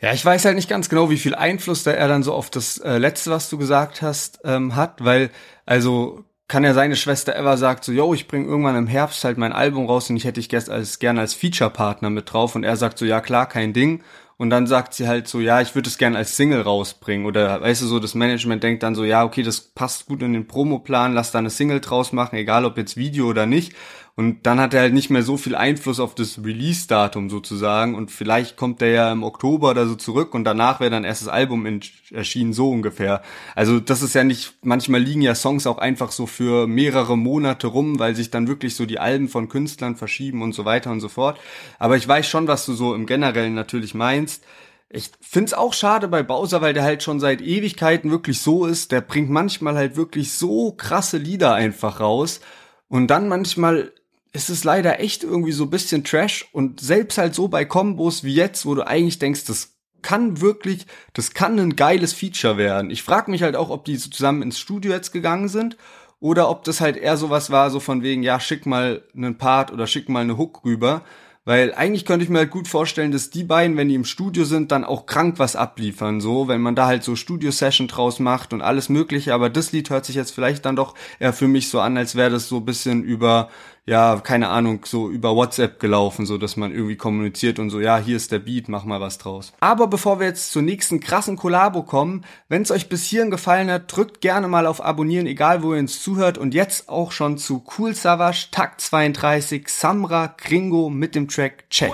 Ja, ich weiß halt nicht ganz genau, wie viel Einfluss da er dann so auf das äh, Letzte, was du gesagt hast, ähm, hat, weil, also kann ja seine Schwester Eva sagt so, yo, ich bring irgendwann im Herbst halt mein Album raus und ich hätte dich gern als, gerne als Feature-Partner mit drauf und er sagt so, ja klar, kein Ding. Und dann sagt sie halt so, ja, ich würde es gerne als Single rausbringen. Oder weißt du so, das Management denkt dann so, ja, okay, das passt gut in den Promoplan, lass da eine Single draus machen, egal ob jetzt Video oder nicht. Und dann hat er halt nicht mehr so viel Einfluss auf das Release-Datum sozusagen. Und vielleicht kommt er ja im Oktober oder so zurück und danach wäre dann erst das Album erschienen, so ungefähr. Also das ist ja nicht, manchmal liegen ja Songs auch einfach so für mehrere Monate rum, weil sich dann wirklich so die Alben von Künstlern verschieben und so weiter und so fort. Aber ich weiß schon, was du so im Generellen natürlich meinst. Ich find's auch schade bei Bowser, weil der halt schon seit Ewigkeiten wirklich so ist. Der bringt manchmal halt wirklich so krasse Lieder einfach raus. Und dann manchmal ist es leider echt irgendwie so ein bisschen Trash und selbst halt so bei Kombos wie jetzt, wo du eigentlich denkst, das kann wirklich, das kann ein geiles Feature werden. Ich frage mich halt auch, ob die so zusammen ins Studio jetzt gegangen sind oder ob das halt eher sowas war, so von wegen, ja, schick mal einen Part oder schick mal eine Hook rüber. Weil eigentlich könnte ich mir halt gut vorstellen, dass die beiden, wenn die im Studio sind, dann auch krank was abliefern, so, wenn man da halt so Studio-Session draus macht und alles mögliche, aber das Lied hört sich jetzt vielleicht dann doch eher für mich so an, als wäre das so bisschen über ja, keine Ahnung, so über WhatsApp gelaufen, so dass man irgendwie kommuniziert und so, ja, hier ist der Beat, mach mal was draus. Aber bevor wir jetzt zur nächsten krassen Kollabo kommen, wenn es euch bis hierhin gefallen hat, drückt gerne mal auf Abonnieren, egal wo ihr uns zuhört und jetzt auch schon zu Cool Savage, Takt 32, Samra, Gringo mit dem Track Check.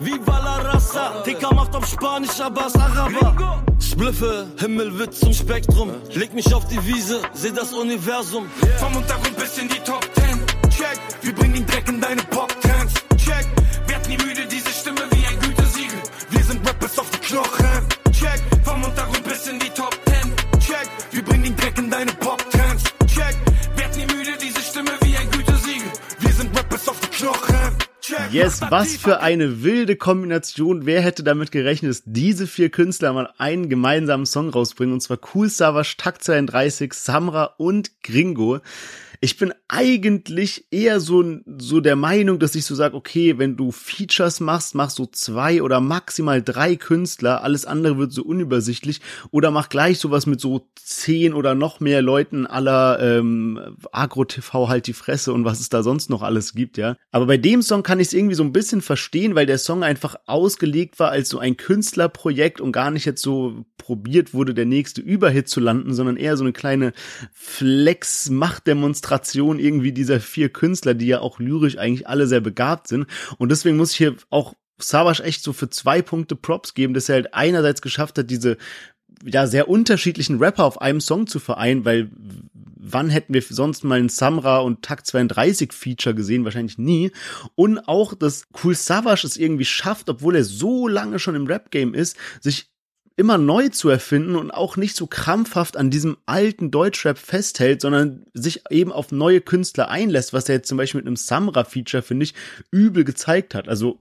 Viva la raza, Dicker macht auf Spanisch, aber Araber. Spliffe, Himmel wird zum Spektrum, leg mich auf die Wiese, seh das Universum. Vom Untergrund bis in die Top 10. Check, wir bringen den Dreck in deine Poptanks. Check, werd nie müde, diese Stimme wie ein Gütesiegel. Wir sind Rappers auf die Knochen. Check, vom Untergrund bis in die Top Ten. Check, wir bringen den Dreck in deine Poptanks. Check, werd nie müde, diese Stimme wie ein Gütesiegel. Wir sind Rappers auf die Knochen. Yes, was für eine wilde Kombination. Wer hätte damit gerechnet, dass diese vier Künstler mal einen gemeinsamen Song rausbringen? Und zwar Cool Savage, Takt 32, Samra und Gringo ich bin eigentlich eher so, so der Meinung, dass ich so sage, okay, wenn du Features machst, mach so zwei oder maximal drei Künstler, alles andere wird so unübersichtlich oder mach gleich sowas mit so zehn oder noch mehr Leuten aller ähm, Agro-TV halt die Fresse und was es da sonst noch alles gibt, ja. Aber bei dem Song kann ich es irgendwie so ein bisschen verstehen, weil der Song einfach ausgelegt war als so ein Künstlerprojekt und gar nicht jetzt so probiert wurde, der nächste Überhit zu landen, sondern eher so eine kleine Flex-Machtdemonstration Konzentration irgendwie dieser vier Künstler, die ja auch lyrisch eigentlich alle sehr begabt sind. Und deswegen muss ich hier auch Savage echt so für zwei Punkte Props geben, dass er halt einerseits geschafft hat, diese ja sehr unterschiedlichen Rapper auf einem Song zu vereinen, weil wann hätten wir sonst mal ein Samra und Takt 32 Feature gesehen? Wahrscheinlich nie. Und auch, dass Cool Savage es irgendwie schafft, obwohl er so lange schon im Rap-Game ist, sich immer neu zu erfinden und auch nicht so krampfhaft an diesem alten Deutschrap festhält, sondern sich eben auf neue Künstler einlässt, was er jetzt zum Beispiel mit einem Samra-Feature, finde ich, übel gezeigt hat. Also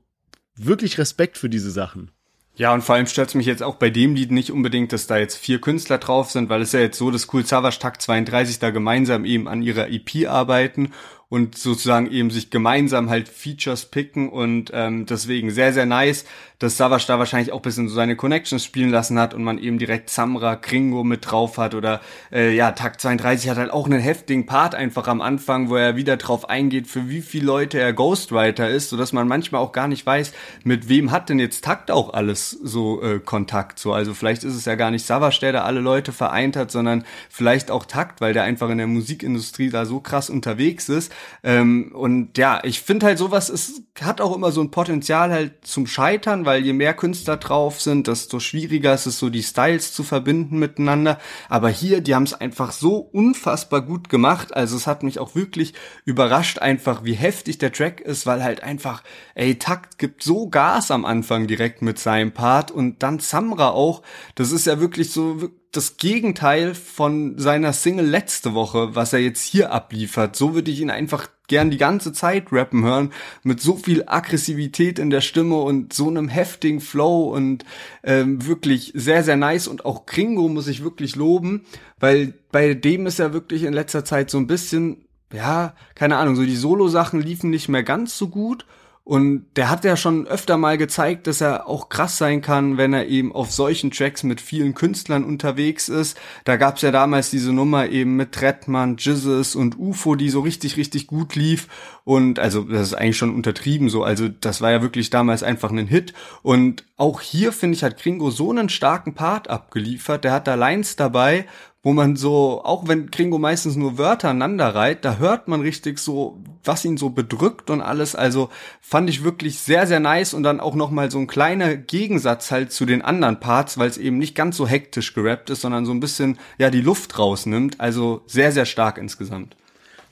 wirklich Respekt für diese Sachen. Ja, und vor allem stört es mich jetzt auch bei dem Lied nicht unbedingt, dass da jetzt vier Künstler drauf sind, weil es ja jetzt so, dass Cool Savage Takt 32 da gemeinsam eben an ihrer EP arbeiten und sozusagen eben sich gemeinsam halt Features picken und ähm, deswegen sehr, sehr nice, dass Savage da wahrscheinlich auch bisschen so seine Connections spielen lassen hat und man eben direkt Samra, Kringo mit drauf hat oder äh, ja, Tag 32 hat halt auch einen heftigen Part einfach am Anfang, wo er wieder drauf eingeht, für wie viele Leute er Ghostwriter ist, so dass man manchmal auch gar nicht weiß, mit wem hat denn jetzt Takt auch alles so äh, Kontakt so. Also vielleicht ist es ja gar nicht Savage, der da alle Leute vereint hat, sondern vielleicht auch Takt, weil der einfach in der Musikindustrie da so krass unterwegs ist ähm, und ja, ich finde halt sowas, es hat auch immer so ein Potenzial halt zum Scheitern, weil je mehr Künstler drauf sind, desto schwieriger ist es so, die Styles zu verbinden miteinander. Aber hier, die haben es einfach so unfassbar gut gemacht. Also es hat mich auch wirklich überrascht einfach, wie heftig der Track ist, weil halt einfach, ey, Takt gibt so Gas am Anfang direkt mit seinem Part und dann Samra auch. Das ist ja wirklich so, das Gegenteil von seiner Single letzte Woche, was er jetzt hier abliefert. So würde ich ihn einfach gern die ganze Zeit rappen hören, mit so viel Aggressivität in der Stimme und so einem heftigen Flow und ähm, wirklich sehr, sehr nice. Und auch Kringo muss ich wirklich loben, weil bei dem ist er wirklich in letzter Zeit so ein bisschen, ja, keine Ahnung, so die Solo-Sachen liefen nicht mehr ganz so gut und der hat ja schon öfter mal gezeigt, dass er auch krass sein kann, wenn er eben auf solchen Tracks mit vielen Künstlern unterwegs ist. Da gab's ja damals diese Nummer eben mit Trettmann, Jizzes und UFO, die so richtig, richtig gut lief. Und also das ist eigentlich schon untertrieben so. Also das war ja wirklich damals einfach ein Hit. Und auch hier, finde ich, hat Kringo so einen starken Part abgeliefert. Der hat da Lines dabei, wo man so, auch wenn Kringo meistens nur Wörter aneinander reiht, da hört man richtig so, was ihn so bedrückt und alles. Also fand ich wirklich sehr, sehr nice und dann auch nochmal so ein kleiner Gegensatz halt zu den anderen Parts, weil es eben nicht ganz so hektisch gerappt ist, sondern so ein bisschen, ja, die Luft rausnimmt. Also sehr, sehr stark insgesamt.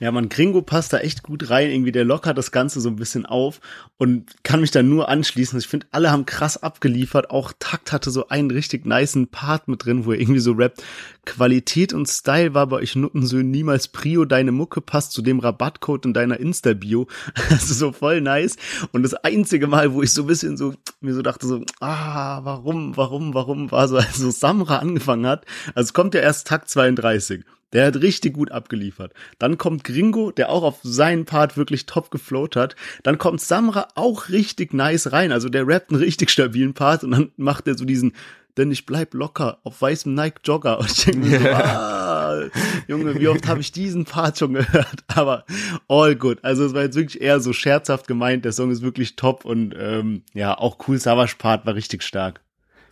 Ja, man, Gringo passt da echt gut rein. Irgendwie, der lockert das Ganze so ein bisschen auf und kann mich da nur anschließen. Ich finde, alle haben krass abgeliefert. Auch Takt hatte so einen richtig niceen Part mit drin, wo er irgendwie so rappt. Qualität und Style war bei euch Nuttensöhnen niemals Prio. Deine Mucke passt zu dem Rabattcode in deiner Insta-Bio. Also so voll nice. Und das einzige Mal, wo ich so ein bisschen so, mir so dachte so, ah, warum, warum, warum, war so, als so Samra angefangen hat. Also es kommt ja erst Takt 32. Der hat richtig gut abgeliefert. Dann kommt Gringo, der auch auf seinen Part wirklich top geflowt hat. Dann kommt Samra auch richtig nice rein. Also der rappt einen richtig stabilen Part und dann macht er so diesen, denn ich bleib locker auf weißem Nike Jogger. Und ich denke mir so, ah, Junge, wie oft habe ich diesen Part schon gehört? Aber all good. Also es war jetzt wirklich eher so scherzhaft gemeint. Der Song ist wirklich top und ähm, ja, auch cool. Savage Part war richtig stark.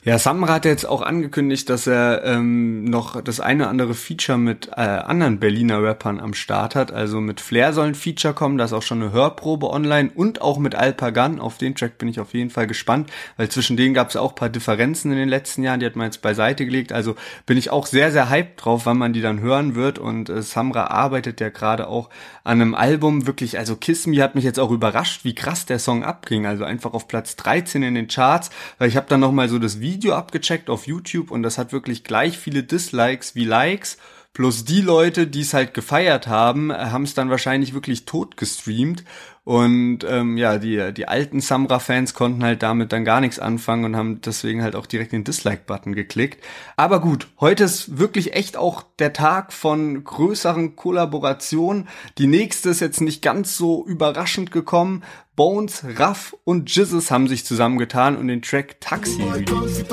Ja, Samra hat jetzt auch angekündigt, dass er ähm, noch das eine oder andere Feature mit äh, anderen Berliner Rappern am Start hat. Also mit Flair soll ein Feature kommen, da ist auch schon eine Hörprobe online und auch mit Alpagan. Auf den Track bin ich auf jeden Fall gespannt, weil zwischen denen gab es auch paar Differenzen in den letzten Jahren, die hat man jetzt beiseite gelegt. Also bin ich auch sehr, sehr hyped drauf, wann man die dann hören wird. Und äh, Samra arbeitet ja gerade auch an einem Album. Wirklich, also Kiss Me hat mich jetzt auch überrascht, wie krass der Song abging. Also einfach auf Platz 13 in den Charts, weil ich habe dann nochmal so das Video Video abgecheckt auf YouTube und das hat wirklich gleich viele Dislikes wie Likes. Plus die Leute, die es halt gefeiert haben, haben es dann wahrscheinlich wirklich tot gestreamt. Und ähm, ja, die, die alten Samra-Fans konnten halt damit dann gar nichts anfangen und haben deswegen halt auch direkt den Dislike-Button geklickt. Aber gut, heute ist wirklich echt auch der Tag von größeren Kollaborationen. Die nächste ist jetzt nicht ganz so überraschend gekommen. Bones, Raff und Jizzes haben sich zusammengetan und den Track Taxi released.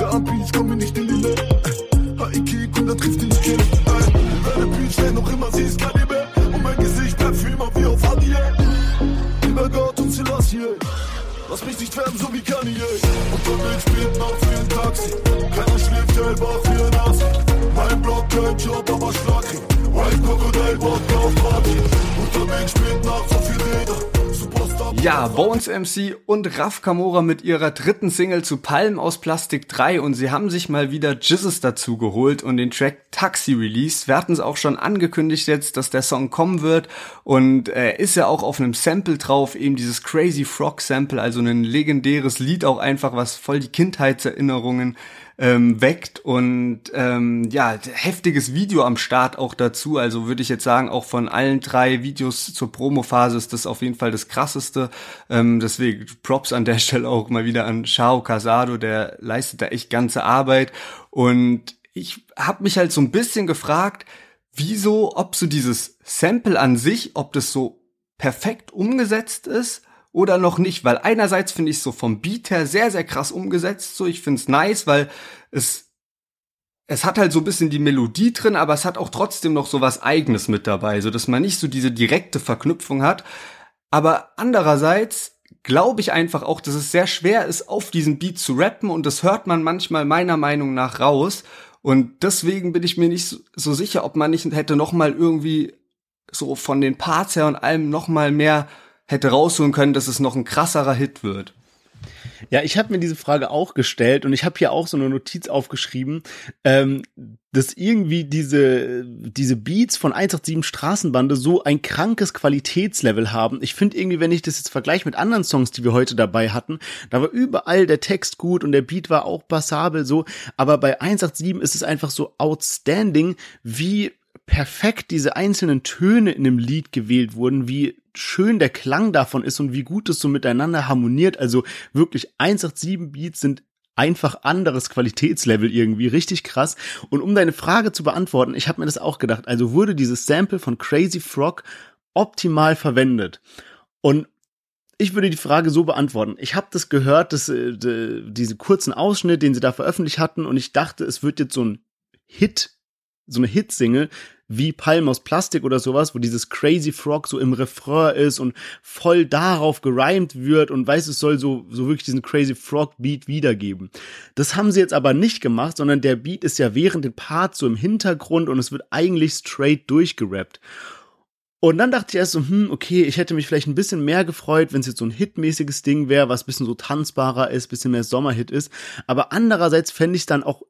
Die Welt. Beats kommen nicht in die High Kick und da trifft dich Kind. Deine Beats stehen noch immer, sie ist Kaliber. Und mein Gesicht bleibt für immer wie auf Adier. Lieber Gott und Selassie. Lass mich nicht werden, so wie Kanye. Unterwegs spielt nachts wie ein Taxi. Keiner schläft, hellwach wie ein Asi. Mein Block, kein Job, aber Schlagkrieg. White Crocodile, Wodka auf Party. Unterwegs spielt nachts auf viel Räder. Ja, Bones MC und Raf Kamora mit ihrer dritten Single zu Palm aus Plastik 3 und sie haben sich mal wieder Jizzes dazu geholt und den Track Taxi released. Wir hatten es auch schon angekündigt jetzt, dass der Song kommen wird und er äh, ist ja auch auf einem Sample drauf, eben dieses Crazy Frog Sample, also ein legendäres Lied auch einfach, was voll die Kindheitserinnerungen ähm, weckt und ähm, ja, heftiges Video am Start auch dazu. Also würde ich jetzt sagen, auch von allen drei Videos zur Promophase ist das auf jeden Fall das krasseste. Ähm, deswegen Props an der Stelle auch mal wieder an Shao Casado, der leistet da echt ganze Arbeit. Und ich habe mich halt so ein bisschen gefragt, wieso, ob so dieses Sample an sich, ob das so perfekt umgesetzt ist oder noch nicht, weil einerseits finde ich so vom Beat her sehr, sehr krass umgesetzt, so ich finde es nice, weil es es hat halt so ein bisschen die Melodie drin, aber es hat auch trotzdem noch so was eigenes mit dabei, so dass man nicht so diese direkte Verknüpfung hat. Aber andererseits glaube ich einfach auch, dass es sehr schwer ist, auf diesen Beat zu rappen und das hört man manchmal meiner Meinung nach raus. Und deswegen bin ich mir nicht so, sicher, ob man nicht hätte noch mal irgendwie so von den Parts her und allem noch mal mehr hätte rausholen können, dass es noch ein krasserer Hit wird? Ja, ich habe mir diese Frage auch gestellt und ich habe hier auch so eine Notiz aufgeschrieben, ähm, dass irgendwie diese, diese Beats von 187 Straßenbande so ein krankes Qualitätslevel haben. Ich finde irgendwie, wenn ich das jetzt vergleiche mit anderen Songs, die wir heute dabei hatten, da war überall der Text gut und der Beat war auch passabel so, aber bei 187 ist es einfach so outstanding, wie perfekt diese einzelnen Töne in dem Lied gewählt wurden, wie schön der Klang davon ist und wie gut es so miteinander harmoniert. Also wirklich 187 Beats sind einfach anderes Qualitätslevel irgendwie, richtig krass. Und um deine Frage zu beantworten, ich habe mir das auch gedacht, also wurde dieses Sample von Crazy Frog optimal verwendet. Und ich würde die Frage so beantworten. Ich habe das gehört, dass, äh, diese kurzen Ausschnitt, den sie da veröffentlicht hatten, und ich dachte, es wird jetzt so ein Hit, so eine Hitsingle, wie Palm aus Plastik oder sowas, wo dieses Crazy Frog so im Refrain ist und voll darauf gerimt wird und weiß, es soll so, so wirklich diesen Crazy Frog Beat wiedergeben. Das haben sie jetzt aber nicht gemacht, sondern der Beat ist ja während den Parts so im Hintergrund und es wird eigentlich straight durchgerappt. Und dann dachte ich erst so, hm, okay, ich hätte mich vielleicht ein bisschen mehr gefreut, wenn es jetzt so ein hitmäßiges Ding wäre, was bisschen so tanzbarer ist, bisschen mehr Sommerhit ist. Aber andererseits fände ich es dann auch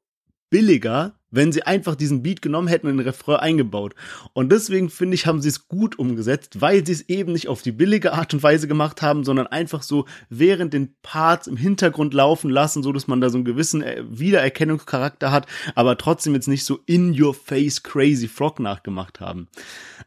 billiger, wenn sie einfach diesen Beat genommen hätten und den Refrain eingebaut. Und deswegen finde ich, haben sie es gut umgesetzt, weil sie es eben nicht auf die billige Art und Weise gemacht haben, sondern einfach so während den Parts im Hintergrund laufen lassen, so dass man da so einen gewissen äh, Wiedererkennungscharakter hat, aber trotzdem jetzt nicht so in your face crazy Frog nachgemacht haben.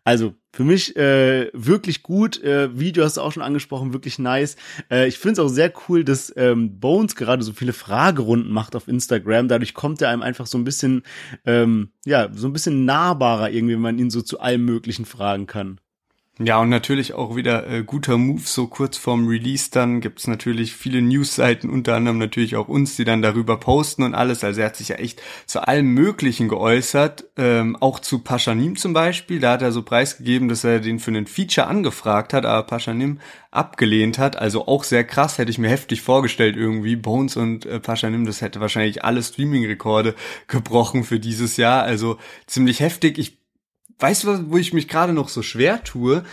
Also für mich äh, wirklich gut. Äh, Video hast du auch schon angesprochen, wirklich nice. Äh, ich finde es auch sehr cool, dass ähm, Bones gerade so viele Fragerunden macht auf Instagram. Dadurch kommt er einem einfach so ein bisschen, ähm, ja, so ein bisschen nahbarer irgendwie, wenn man ihn so zu allem Möglichen fragen kann. Ja, und natürlich auch wieder äh, guter Move, so kurz vorm Release dann gibt's natürlich viele Newsseiten, unter anderem natürlich auch uns, die dann darüber posten und alles. Also er hat sich ja echt zu allem Möglichen geäußert, ähm, auch zu Paschanim zum Beispiel. Da hat er so preisgegeben, dass er den für einen Feature angefragt hat, aber Paschanim abgelehnt hat. Also auch sehr krass, hätte ich mir heftig vorgestellt irgendwie. Bones und äh, Paschanim, das hätte wahrscheinlich alle Streaming-Rekorde gebrochen für dieses Jahr. Also ziemlich heftig. Ich weißt du, wo ich mich gerade noch so schwer tue?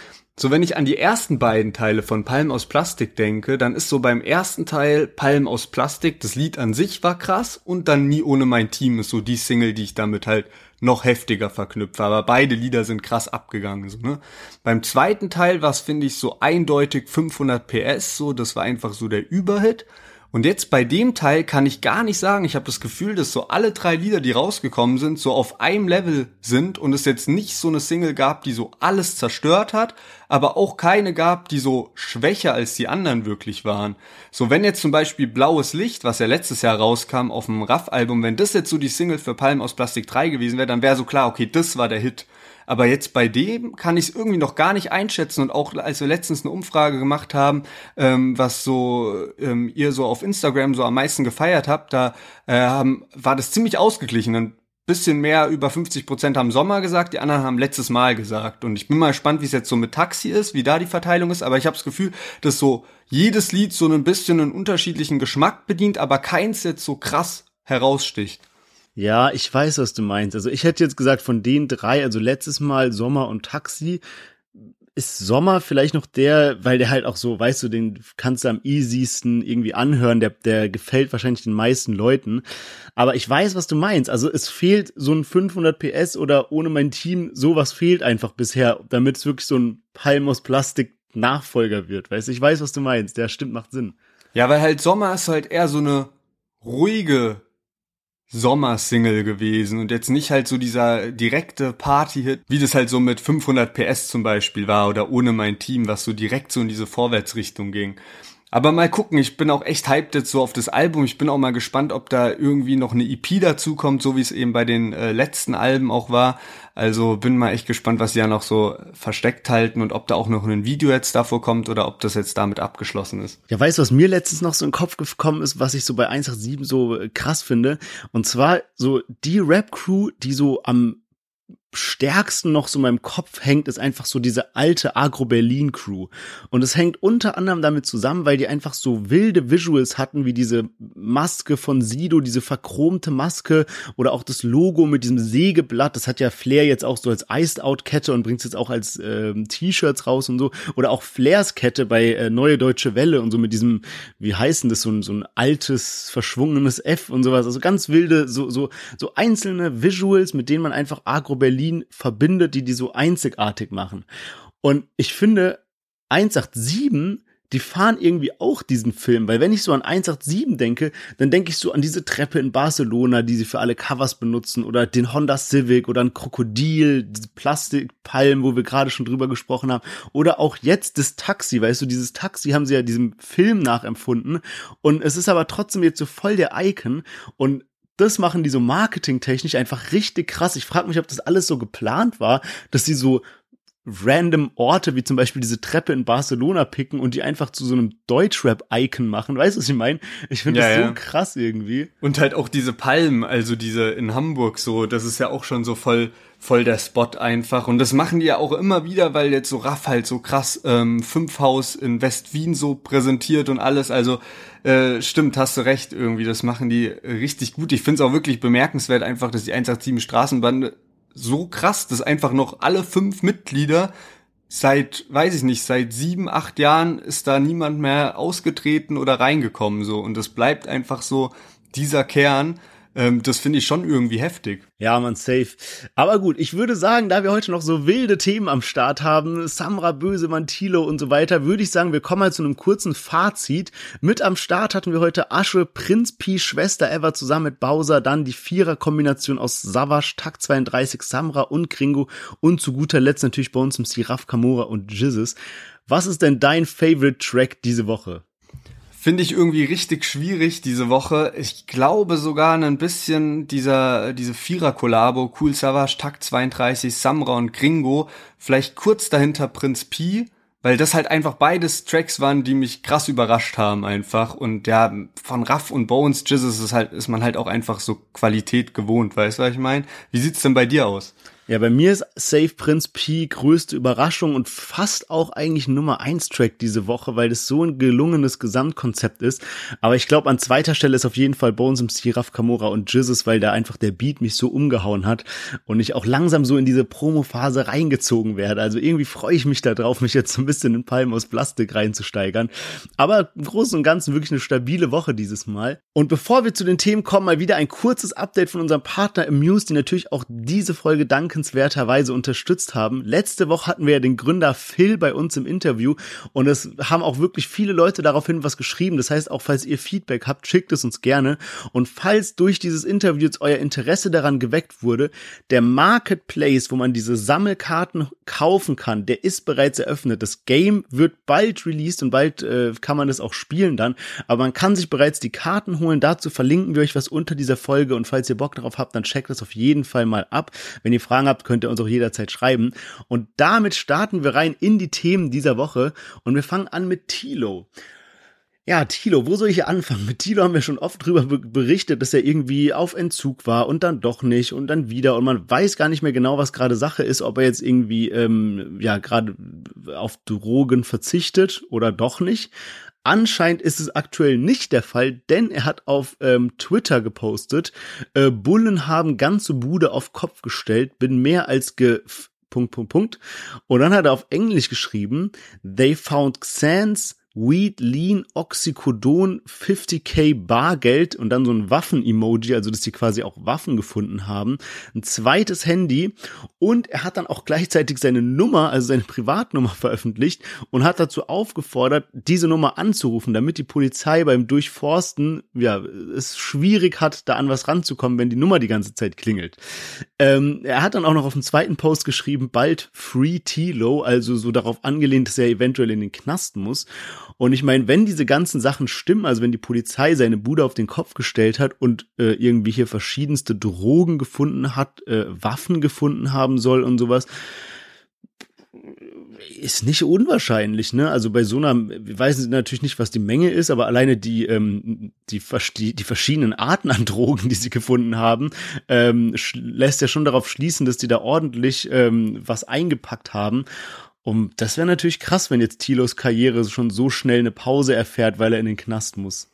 So, wenn ich an die ersten beiden Teile von Palm aus Plastik denke, dann ist so beim ersten Teil Palm aus Plastik, das Lied an sich war krass und dann Nie ohne mein Team ist so die Single, die ich damit halt noch heftiger verknüpfe. Aber beide Lieder sind krass abgegangen, so, ne? Beim zweiten Teil war es, finde ich, so eindeutig 500 PS, so, das war einfach so der Überhit. Und jetzt bei dem Teil kann ich gar nicht sagen, ich habe das Gefühl, dass so alle drei Lieder, die rausgekommen sind, so auf einem Level sind und es jetzt nicht so eine Single gab, die so alles zerstört hat, aber auch keine gab, die so schwächer als die anderen wirklich waren. So wenn jetzt zum Beispiel Blaues Licht, was ja letztes Jahr rauskam auf dem Raff-Album, wenn das jetzt so die Single für Palm aus Plastik 3 gewesen wäre, dann wäre so klar, okay, das war der Hit. Aber jetzt bei dem kann ich es irgendwie noch gar nicht einschätzen. Und auch als wir letztens eine Umfrage gemacht haben, ähm, was so ähm, ihr so auf Instagram so am meisten gefeiert habt, da äh, haben, war das ziemlich ausgeglichen. Ein bisschen mehr über 50 Prozent haben Sommer gesagt, die anderen haben letztes Mal gesagt. Und ich bin mal gespannt, wie es jetzt so mit Taxi ist, wie da die Verteilung ist. Aber ich habe das Gefühl, dass so jedes Lied so ein bisschen einen unterschiedlichen Geschmack bedient, aber keins jetzt so krass heraussticht. Ja, ich weiß, was du meinst. Also ich hätte jetzt gesagt, von den drei, also letztes Mal Sommer und Taxi, ist Sommer vielleicht noch der, weil der halt auch so, weißt du, den kannst du am easiesten irgendwie anhören, der, der gefällt wahrscheinlich den meisten Leuten. Aber ich weiß, was du meinst. Also es fehlt so ein 500 PS oder ohne mein Team, sowas fehlt einfach bisher, damit es wirklich so ein Palm aus Plastik Nachfolger wird. Weißt du, ich weiß, was du meinst. Der stimmt, macht Sinn. Ja, weil halt Sommer ist halt eher so eine ruhige Sommersingle gewesen und jetzt nicht halt so dieser direkte Party-Hit, wie das halt so mit 500 PS zum Beispiel war oder ohne mein Team, was so direkt so in diese Vorwärtsrichtung ging. Aber mal gucken, ich bin auch echt hyped jetzt so auf das Album. Ich bin auch mal gespannt, ob da irgendwie noch eine EP dazu kommt, so wie es eben bei den äh, letzten Alben auch war. Also bin mal echt gespannt, was sie ja noch so versteckt halten und ob da auch noch ein Video jetzt davor kommt oder ob das jetzt damit abgeschlossen ist. Ja, weißt du, was mir letztens noch so in den Kopf gekommen ist, was ich so bei 187 so äh, krass finde? Und zwar so die Rap-Crew, die so am stärksten noch so in meinem Kopf hängt, ist einfach so diese alte Agro-Berlin-Crew. Und es hängt unter anderem damit zusammen, weil die einfach so wilde Visuals hatten, wie diese Maske von Sido, diese verchromte Maske oder auch das Logo mit diesem Sägeblatt. Das hat ja Flair jetzt auch so als Iced-Out-Kette und bringt es jetzt auch als ähm, T-Shirts raus und so. Oder auch Flairs Kette bei äh, Neue Deutsche Welle und so mit diesem, wie heißen das, so ein, so ein altes, verschwungenes F und sowas. Also ganz wilde, so, so, so einzelne Visuals, mit denen man einfach Agro-Berlin Berlin verbindet, die die so einzigartig machen. Und ich finde, 187 die fahren irgendwie auch diesen Film, weil wenn ich so an 187 denke, dann denke ich so an diese Treppe in Barcelona, die sie für alle Covers benutzen oder den Honda Civic oder ein Krokodil, diese Plastikpalmen, wo wir gerade schon drüber gesprochen haben. Oder auch jetzt das Taxi, weißt du, dieses Taxi haben sie ja diesem Film nachempfunden. Und es ist aber trotzdem jetzt so voll der Icon. Und das machen die so marketingtechnisch einfach richtig krass. Ich frage mich, ob das alles so geplant war, dass sie so random Orte wie zum Beispiel diese Treppe in Barcelona picken und die einfach zu so einem Deutschrap-Icon machen. Weißt du, was ich meine? Ich finde ja, das so ja. krass irgendwie. Und halt auch diese Palmen, also diese in Hamburg so, das ist ja auch schon so voll voll der Spot einfach. Und das machen die ja auch immer wieder, weil jetzt so Raff halt so krass ähm, Fünfhaus in West-Wien so präsentiert und alles. Also äh, stimmt, hast du recht irgendwie. Das machen die richtig gut. Ich finde es auch wirklich bemerkenswert einfach, dass die 187 Straßenbande so krass, dass einfach noch alle fünf Mitglieder seit, weiß ich nicht, seit sieben, acht Jahren ist da niemand mehr ausgetreten oder reingekommen so. Und das bleibt einfach so dieser Kern. Ähm, das finde ich schon irgendwie heftig. Ja, man, safe. Aber gut, ich würde sagen, da wir heute noch so wilde Themen am Start haben, Samra, Böse, Mantilo und so weiter, würde ich sagen, wir kommen halt zu einem kurzen Fazit. Mit am Start hatten wir heute Asche, Prinz Pi, Schwester Eva zusammen mit Bowser, dann die Vierer-Kombination aus Savage, Takt 32, Samra und Kringo und zu guter Letzt natürlich bei uns im Siraf Kamora und Jizzes. Was ist denn dein Favorite Track diese Woche? Finde ich irgendwie richtig schwierig diese Woche. Ich glaube sogar ein bisschen dieser, diese Vierer-Kollabo, Cool Savage, Takt 32, Samra und Gringo, vielleicht kurz dahinter Prinz Pi, weil das halt einfach beides Tracks waren, die mich krass überrascht haben einfach. Und ja, von Raff und Bones, Jizzes ist halt, ist man halt auch einfach so Qualität gewohnt, weißt du, was ich meine? Wie sieht's denn bei dir aus? Ja, bei mir ist Safe Prince P größte Überraschung und fast auch eigentlich Nummer 1 Track diese Woche, weil das so ein gelungenes Gesamtkonzept ist. Aber ich glaube, an zweiter Stelle ist auf jeden Fall Bones MC, Raf Kamora und Jizzes, weil da einfach der Beat mich so umgehauen hat und ich auch langsam so in diese Promo-Phase reingezogen werde. Also irgendwie freue ich mich da drauf, mich jetzt so ein bisschen in Palmen aus Plastik reinzusteigern. Aber im Großen und Ganzen wirklich eine stabile Woche dieses Mal. Und bevor wir zu den Themen kommen, mal wieder ein kurzes Update von unserem Partner Amuse, die natürlich auch diese Folge danken dankenswerterweise unterstützt haben. Letzte Woche hatten wir ja den Gründer Phil bei uns im Interview und es haben auch wirklich viele Leute daraufhin was geschrieben. Das heißt, auch falls ihr Feedback habt, schickt es uns gerne. Und falls durch dieses Interview jetzt euer Interesse daran geweckt wurde, der Marketplace, wo man diese Sammelkarten kaufen kann, der ist bereits eröffnet. Das Game wird bald released und bald äh, kann man das auch spielen dann. Aber man kann sich bereits die Karten holen. Dazu verlinken wir euch was unter dieser Folge und falls ihr Bock darauf habt, dann checkt das auf jeden Fall mal ab. Wenn ihr Fragen habt, könnt ihr uns auch jederzeit schreiben. Und damit starten wir rein in die Themen dieser Woche und wir fangen an mit Tilo. Ja, Tilo, wo soll ich hier anfangen? Mit Tilo haben wir schon oft drüber berichtet, dass er irgendwie auf Entzug war und dann doch nicht und dann wieder und man weiß gar nicht mehr genau, was gerade Sache ist, ob er jetzt irgendwie ähm, ja gerade auf Drogen verzichtet oder doch nicht. Anscheinend ist es aktuell nicht der Fall, denn er hat auf ähm, Twitter gepostet, äh, Bullen haben ganze Bude auf Kopf gestellt, bin mehr als ge Punkt, Punkt, Punkt. Und dann hat er auf Englisch geschrieben, they found Xans Weed Lean Oxycodon 50k Bargeld und dann so ein Waffen-Emoji, also dass die quasi auch Waffen gefunden haben. Ein zweites Handy und er hat dann auch gleichzeitig seine Nummer, also seine Privatnummer veröffentlicht und hat dazu aufgefordert, diese Nummer anzurufen, damit die Polizei beim Durchforsten, ja, es schwierig hat, da an was ranzukommen, wenn die Nummer die ganze Zeit klingelt. Ähm, er hat dann auch noch auf dem zweiten Post geschrieben, bald Free T-Low, also so darauf angelehnt, dass er eventuell in den Knast muss. Und ich meine, wenn diese ganzen Sachen stimmen, also wenn die Polizei seine Bude auf den Kopf gestellt hat und äh, irgendwie hier verschiedenste Drogen gefunden hat, äh, Waffen gefunden haben soll und sowas, ist nicht unwahrscheinlich, ne? Also bei so einer, wir wissen natürlich nicht, was die Menge ist, aber alleine die, ähm, die, die, die verschiedenen Arten an Drogen, die sie gefunden haben, ähm, lässt ja schon darauf schließen, dass die da ordentlich ähm, was eingepackt haben. Und das wäre natürlich krass, wenn jetzt Tilos Karriere schon so schnell eine Pause erfährt, weil er in den Knast muss.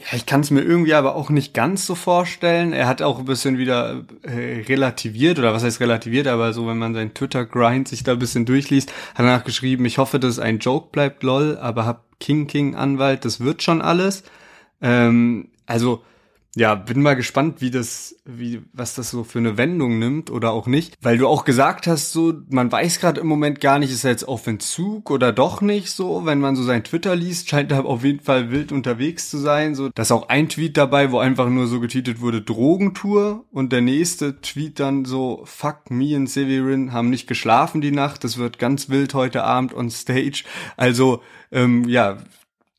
Ja, ich kann es mir irgendwie aber auch nicht ganz so vorstellen. Er hat auch ein bisschen wieder äh, relativiert, oder was heißt relativiert, aber so, wenn man seinen Twitter-Grind sich da ein bisschen durchliest, hat er nachgeschrieben, ich hoffe, dass es ein Joke bleibt, lol, aber hab King King Anwalt, das wird schon alles. Ähm, also, ja, bin mal gespannt, wie das, wie, was das so für eine Wendung nimmt oder auch nicht. Weil du auch gesagt hast, so, man weiß gerade im Moment gar nicht, ist er jetzt auf Entzug oder doch nicht so. Wenn man so sein Twitter liest, scheint er auf jeden Fall wild unterwegs zu sein. So, da ist auch ein Tweet dabei, wo einfach nur so getitelt wurde, Drogentour. Und der nächste Tweet dann so, fuck, me and Severin haben nicht geschlafen die Nacht. Das wird ganz wild heute Abend on stage. Also, ähm, ja,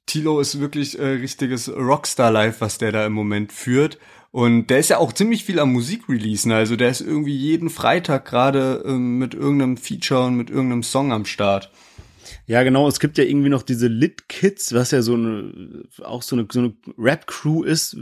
Tilo ist wirklich äh, richtiges Rockstar-Life, was der da im Moment führt. Und der ist ja auch ziemlich viel am Musik releasen. Also der ist irgendwie jeden Freitag gerade ähm, mit irgendeinem Feature und mit irgendeinem Song am Start. Ja, genau. Es gibt ja irgendwie noch diese Lit Kids, was ja so eine, auch so eine, so eine Rap-Crew ist,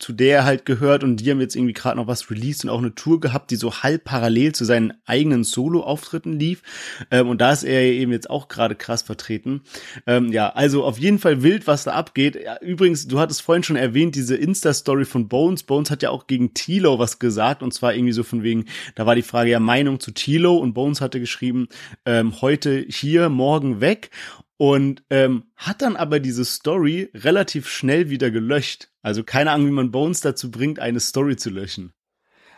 zu der er halt gehört. Und die haben jetzt irgendwie gerade noch was released und auch eine Tour gehabt, die so halb parallel zu seinen eigenen Solo-Auftritten lief. Ähm, und da ist er eben jetzt auch gerade krass vertreten. Ähm, ja, also auf jeden Fall wild, was da abgeht. Ja, übrigens, du hattest vorhin schon erwähnt, diese Insta-Story von Bones. Bones hat ja auch gegen Tilo was gesagt. Und zwar irgendwie so von wegen, da war die Frage ja Meinung zu Tilo. Und Bones hatte geschrieben, ähm, heute hier, morgen weg und ähm, hat dann aber diese Story relativ schnell wieder gelöscht. Also keine Ahnung, wie man Bones dazu bringt, eine Story zu löschen.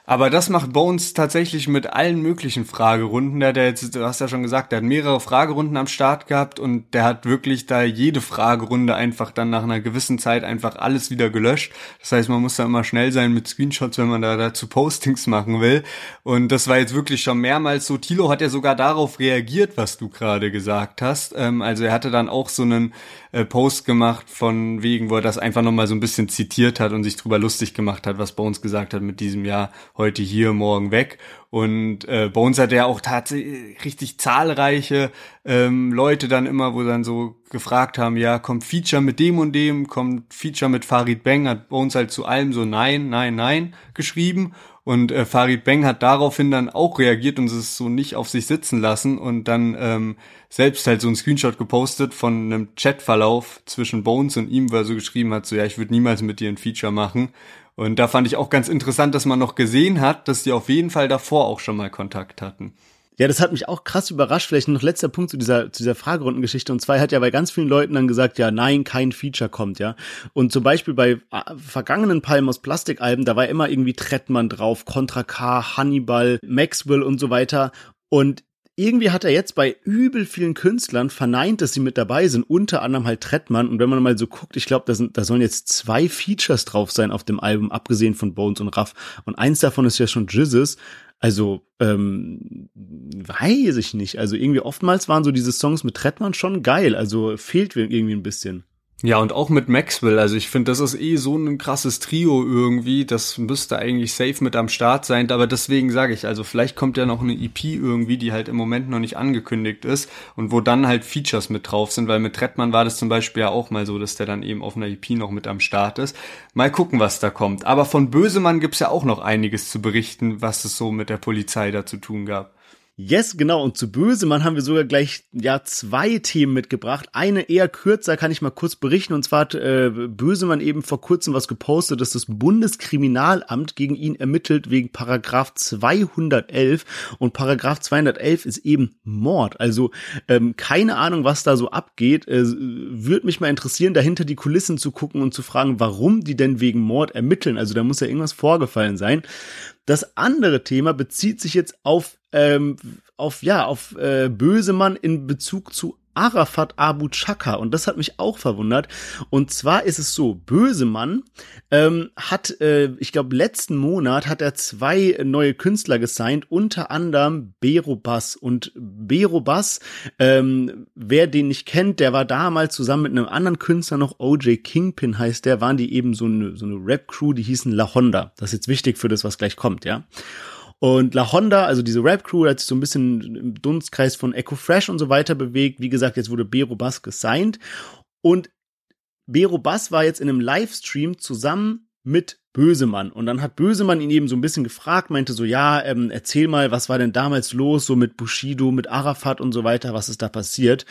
Aber das macht Bones tatsächlich mit allen möglichen Fragerunden. Der, der jetzt, du hast ja schon gesagt, der hat mehrere Fragerunden am Start gehabt und der hat wirklich da jede Fragerunde einfach dann nach einer gewissen Zeit einfach alles wieder gelöscht. Das heißt, man muss da immer schnell sein mit Screenshots, wenn man da dazu Postings machen will. Und das war jetzt wirklich schon mehrmals so. Tilo hat ja sogar darauf reagiert, was du gerade gesagt hast. Ähm, also er hatte dann auch so einen äh, Post gemacht von wegen, wo er das einfach nochmal so ein bisschen zitiert hat und sich drüber lustig gemacht hat, was Bones gesagt hat mit diesem Jahr heute hier, morgen weg. Und äh, Bones hat ja auch tatsächlich richtig zahlreiche ähm, Leute dann immer, wo dann so gefragt haben, ja, kommt Feature mit dem und dem, kommt Feature mit Farid Bang, hat Bones halt zu allem so nein, nein, nein geschrieben. Und äh, Farid Bang hat daraufhin dann auch reagiert und es so nicht auf sich sitzen lassen und dann ähm, selbst halt so einen Screenshot gepostet von einem Chatverlauf zwischen Bones und ihm, wo er so geschrieben hat, so ja, ich würde niemals mit dir ein Feature machen. Und da fand ich auch ganz interessant, dass man noch gesehen hat, dass die auf jeden Fall davor auch schon mal Kontakt hatten. Ja, das hat mich auch krass überrascht. Vielleicht noch letzter Punkt zu dieser, zu dieser Fragerundengeschichte. Und zwar hat ja bei ganz vielen Leuten dann gesagt, ja, nein, kein Feature kommt, ja. Und zum Beispiel bei äh, vergangenen Palm aus Plastikalben, da war immer irgendwie Trettmann drauf, Contra K, Hannibal, Maxwell und so weiter. Und irgendwie hat er jetzt bei übel vielen Künstlern verneint, dass sie mit dabei sind, unter anderem halt Trettmann. Und wenn man mal so guckt, ich glaube, da, sind, da sollen jetzt zwei Features drauf sein auf dem Album, abgesehen von Bones und Raff. Und eins davon ist ja schon Jizzes. Also, ähm, weiß ich nicht. Also irgendwie oftmals waren so diese Songs mit Trettmann schon geil. Also fehlt irgendwie ein bisschen. Ja, und auch mit Maxwell. Also ich finde, das ist eh so ein krasses Trio irgendwie. Das müsste eigentlich safe mit am Start sein. Aber deswegen sage ich, also vielleicht kommt ja noch eine EP irgendwie, die halt im Moment noch nicht angekündigt ist und wo dann halt Features mit drauf sind, weil mit Trettmann war das zum Beispiel ja auch mal so, dass der dann eben auf einer EP noch mit am Start ist. Mal gucken, was da kommt. Aber von Bösemann gibt's ja auch noch einiges zu berichten, was es so mit der Polizei da zu tun gab. Yes, genau. Und zu Bösemann haben wir sogar gleich ja zwei Themen mitgebracht. Eine eher kürzer kann ich mal kurz berichten. Und zwar hat äh, Bösemann eben vor kurzem was gepostet, dass das Bundeskriminalamt gegen ihn ermittelt wegen Paragraph 211. Und Paragraph 211 ist eben Mord. Also ähm, keine Ahnung, was da so abgeht. Äh, Würde mich mal interessieren, dahinter die Kulissen zu gucken und zu fragen, warum die denn wegen Mord ermitteln. Also da muss ja irgendwas vorgefallen sein. Das andere Thema bezieht sich jetzt auf ähm, auf ja auf äh, Bösemann in Bezug zu Arafat Abu Chaka und das hat mich auch verwundert. Und zwar ist es so, Bösemann ähm, hat, äh, ich glaube, letzten Monat hat er zwei neue Künstler gesigned, unter anderem Bero Bass. Und Bero Bass, ähm, wer den nicht kennt, der war damals zusammen mit einem anderen Künstler noch, OJ Kingpin heißt der, waren die eben so eine, so eine Rap-Crew, die hießen La Honda. Das ist jetzt wichtig für das, was gleich kommt, ja. Und La Honda, also diese Rap-Crew, hat sich so ein bisschen im Dunstkreis von Echo Fresh und so weiter bewegt. Wie gesagt, jetzt wurde Bero Bass gesigned. Und Bero Bass war jetzt in einem Livestream zusammen mit Bösemann. Und dann hat Bösemann ihn eben so ein bisschen gefragt, meinte so, ja, ähm, erzähl mal, was war denn damals los, so mit Bushido, mit Arafat und so weiter, was ist da passiert?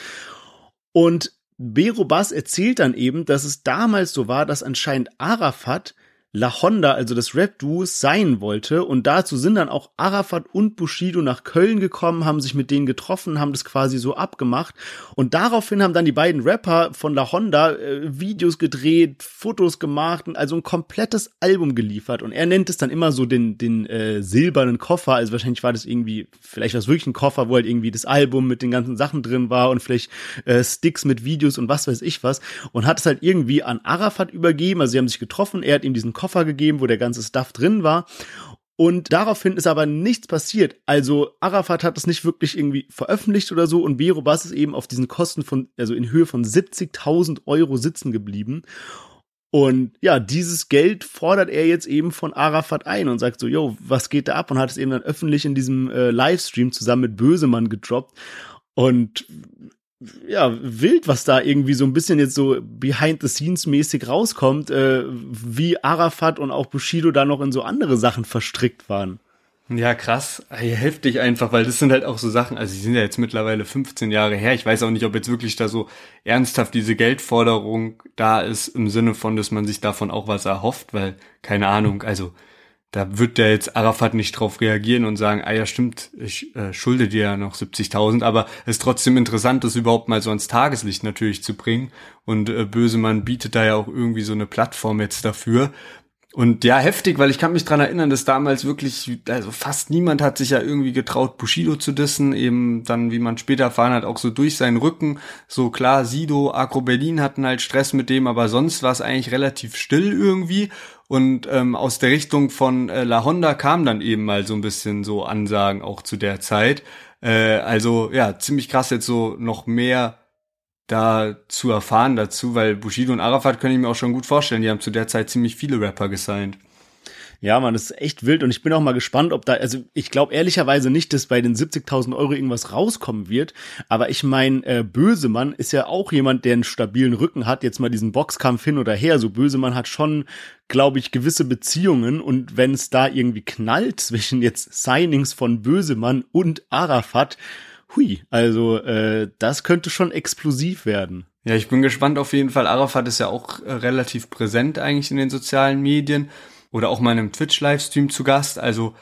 Und Bero Bass erzählt dann eben, dass es damals so war, dass anscheinend Arafat La Honda, also das Rap-Duo, sein wollte. Und dazu sind dann auch Arafat und Bushido nach Köln gekommen, haben sich mit denen getroffen, haben das quasi so abgemacht. Und daraufhin haben dann die beiden Rapper von La Honda äh, Videos gedreht, Fotos gemacht und also ein komplettes Album geliefert. Und er nennt es dann immer so den, den äh, silbernen Koffer. Also wahrscheinlich war das irgendwie, vielleicht war es wirklich ein Koffer, wo halt irgendwie das Album mit den ganzen Sachen drin war und vielleicht äh, Sticks mit Videos und was weiß ich was. Und hat es halt irgendwie an Arafat übergeben. Also sie haben sich getroffen, er hat ihm diesen Koffer Koffer gegeben, wo der ganze Stuff drin war. Und daraufhin ist aber nichts passiert. Also Arafat hat es nicht wirklich irgendwie veröffentlicht oder so und Bero Bass ist eben auf diesen Kosten von, also in Höhe von 70.000 Euro sitzen geblieben. Und ja, dieses Geld fordert er jetzt eben von Arafat ein und sagt so, yo, was geht da ab? Und hat es eben dann öffentlich in diesem äh, Livestream zusammen mit Bösemann gedroppt. Und ja, wild, was da irgendwie so ein bisschen jetzt so behind the scenes mäßig rauskommt, äh, wie Arafat und auch Bushido da noch in so andere Sachen verstrickt waren. Ja, krass. Hey, heftig einfach, weil das sind halt auch so Sachen, also die sind ja jetzt mittlerweile 15 Jahre her. Ich weiß auch nicht, ob jetzt wirklich da so ernsthaft diese Geldforderung da ist, im Sinne von, dass man sich davon auch was erhofft, weil, keine Ahnung, also da wird der jetzt Arafat nicht drauf reagieren und sagen, ah ja stimmt, ich äh, schulde dir ja noch 70.000, aber es ist trotzdem interessant, das überhaupt mal so ans Tageslicht natürlich zu bringen und äh, Bösemann bietet da ja auch irgendwie so eine Plattform jetzt dafür und ja, heftig, weil ich kann mich dran erinnern, dass damals wirklich, also fast niemand hat sich ja irgendwie getraut, Bushido zu dissen, eben dann, wie man später erfahren hat, auch so durch seinen Rücken. So klar, Sido, Agro Berlin hatten halt Stress mit dem, aber sonst war es eigentlich relativ still irgendwie. Und ähm, aus der Richtung von äh, La Honda kam dann eben mal so ein bisschen so Ansagen auch zu der Zeit. Äh, also ja, ziemlich krass jetzt so noch mehr da zu erfahren dazu, weil Bushido und Arafat können ich mir auch schon gut vorstellen, die haben zu der Zeit ziemlich viele Rapper gesigned. Ja, man, das ist echt wild und ich bin auch mal gespannt, ob da, also ich glaube ehrlicherweise nicht, dass bei den 70.000 Euro irgendwas rauskommen wird, aber ich meine, äh, Bösemann ist ja auch jemand, der einen stabilen Rücken hat, jetzt mal diesen Boxkampf hin oder her, so Bösemann hat schon, glaube ich, gewisse Beziehungen und wenn es da irgendwie knallt zwischen jetzt Signings von Bösemann und Arafat, hui, also äh, das könnte schon explosiv werden. Ja, ich bin gespannt auf jeden Fall. Arafat ist ja auch äh, relativ präsent eigentlich in den sozialen Medien oder auch mal in einem Twitch-Livestream zu Gast. Also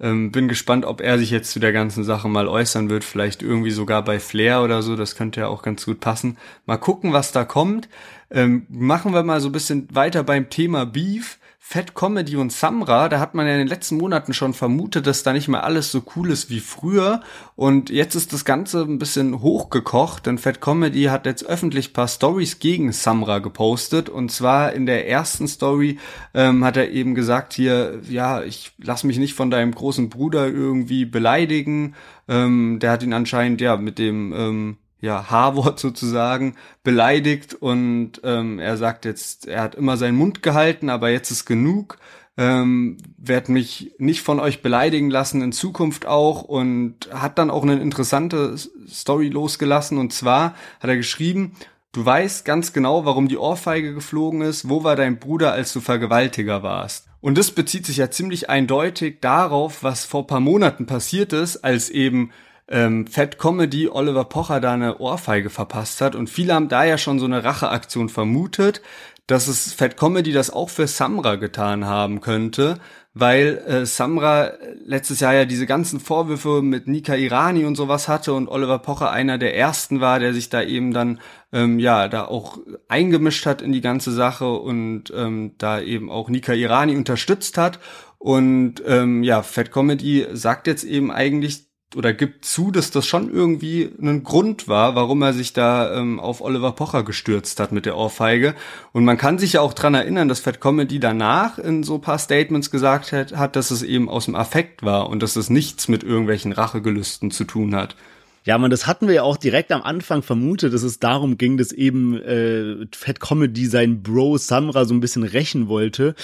Ähm, bin gespannt, ob er sich jetzt zu der ganzen Sache mal äußern wird. Vielleicht irgendwie sogar bei Flair oder so. Das könnte ja auch ganz gut passen. Mal gucken, was da kommt. Ähm, machen wir mal so ein bisschen weiter beim Thema Beef. Fat Comedy und Samra, da hat man ja in den letzten Monaten schon vermutet, dass da nicht mehr alles so cool ist wie früher. Und jetzt ist das Ganze ein bisschen hochgekocht, denn Fat Comedy hat jetzt öffentlich paar Stories gegen Samra gepostet. Und zwar in der ersten Story ähm, hat er eben gesagt hier, ja, ich lass mich nicht von deinem großen Bruder irgendwie beleidigen. Ähm, der hat ihn anscheinend ja mit dem ähm, ja, H-Wort sozusagen beleidigt und ähm, er sagt jetzt, er hat immer seinen Mund gehalten, aber jetzt ist genug. Ähm, werd mich nicht von euch beleidigen lassen in Zukunft auch und hat dann auch eine interessante Story losgelassen und zwar hat er geschrieben, du weißt ganz genau, warum die Ohrfeige geflogen ist, wo war dein Bruder, als du Vergewaltiger warst. Und das bezieht sich ja ziemlich eindeutig darauf, was vor paar Monaten passiert ist, als eben ähm, Fat Comedy Oliver Pocher da eine Ohrfeige verpasst hat. Und viele haben da ja schon so eine Racheaktion vermutet, dass es Fat Comedy das auch für Samra getan haben könnte, weil äh, Samra letztes Jahr ja diese ganzen Vorwürfe mit Nika Irani und sowas hatte und Oliver Pocher einer der ersten war, der sich da eben dann ähm, ja da auch eingemischt hat in die ganze Sache und ähm, da eben auch Nika Irani unterstützt hat. Und ähm, ja Fat Comedy sagt jetzt eben eigentlich oder gibt zu, dass das schon irgendwie ein Grund war, warum er sich da ähm, auf Oliver Pocher gestürzt hat mit der Ohrfeige. Und man kann sich ja auch dran erinnern, dass Fat Comedy danach in so paar Statements gesagt hat, hat, dass es eben aus dem Affekt war und dass es nichts mit irgendwelchen Rachegelüsten zu tun hat. Ja, man, das hatten wir ja auch direkt am Anfang vermutet, dass es darum ging, dass eben äh, Fat Comedy sein Bro Samra so ein bisschen rächen wollte.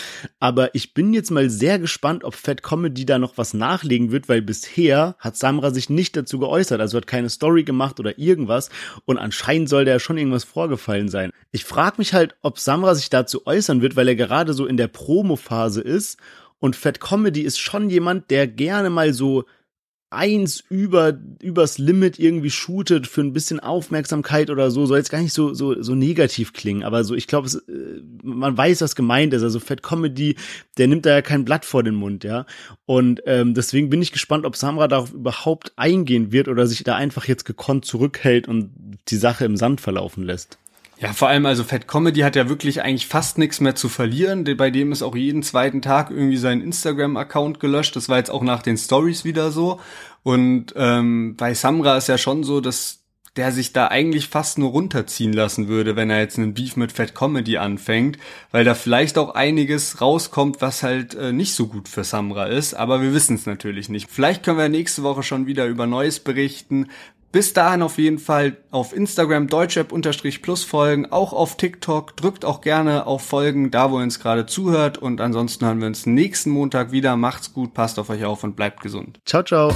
Aber ich bin jetzt mal sehr gespannt, ob Fat Comedy da noch was nachlegen wird, weil bisher hat Samra sich nicht dazu geäußert. Also hat keine Story gemacht oder irgendwas. Und anscheinend soll da ja schon irgendwas vorgefallen sein. Ich frage mich halt, ob Samra sich dazu äußern wird, weil er gerade so in der Promo-Phase ist. Und Fat Comedy ist schon jemand, der gerne mal so eins über übers Limit irgendwie shootet für ein bisschen Aufmerksamkeit oder so, soll jetzt gar nicht so so so negativ klingen, aber so ich glaube, äh, man weiß, was gemeint ist. Also Fat Comedy, der nimmt da ja kein Blatt vor den Mund, ja. Und ähm, deswegen bin ich gespannt, ob Samra darauf überhaupt eingehen wird oder sich da einfach jetzt gekonnt zurückhält und die Sache im Sand verlaufen lässt. Ja, vor allem also Fat Comedy hat ja wirklich eigentlich fast nichts mehr zu verlieren. Bei dem ist auch jeden zweiten Tag irgendwie sein Instagram-Account gelöscht. Das war jetzt auch nach den Stories wieder so. Und ähm, bei Samra ist ja schon so, dass der sich da eigentlich fast nur runterziehen lassen würde, wenn er jetzt einen Beef mit Fat Comedy anfängt, weil da vielleicht auch einiges rauskommt, was halt äh, nicht so gut für Samra ist, aber wir wissen es natürlich nicht. Vielleicht können wir nächste Woche schon wieder über Neues berichten. Bis dahin auf jeden Fall auf Instagram deutschrap-plus folgen, auch auf TikTok. Drückt auch gerne auf Folgen, da wo ihr uns gerade zuhört. Und ansonsten hören wir uns nächsten Montag wieder. Macht's gut, passt auf euch auf und bleibt gesund. Ciao, ciao.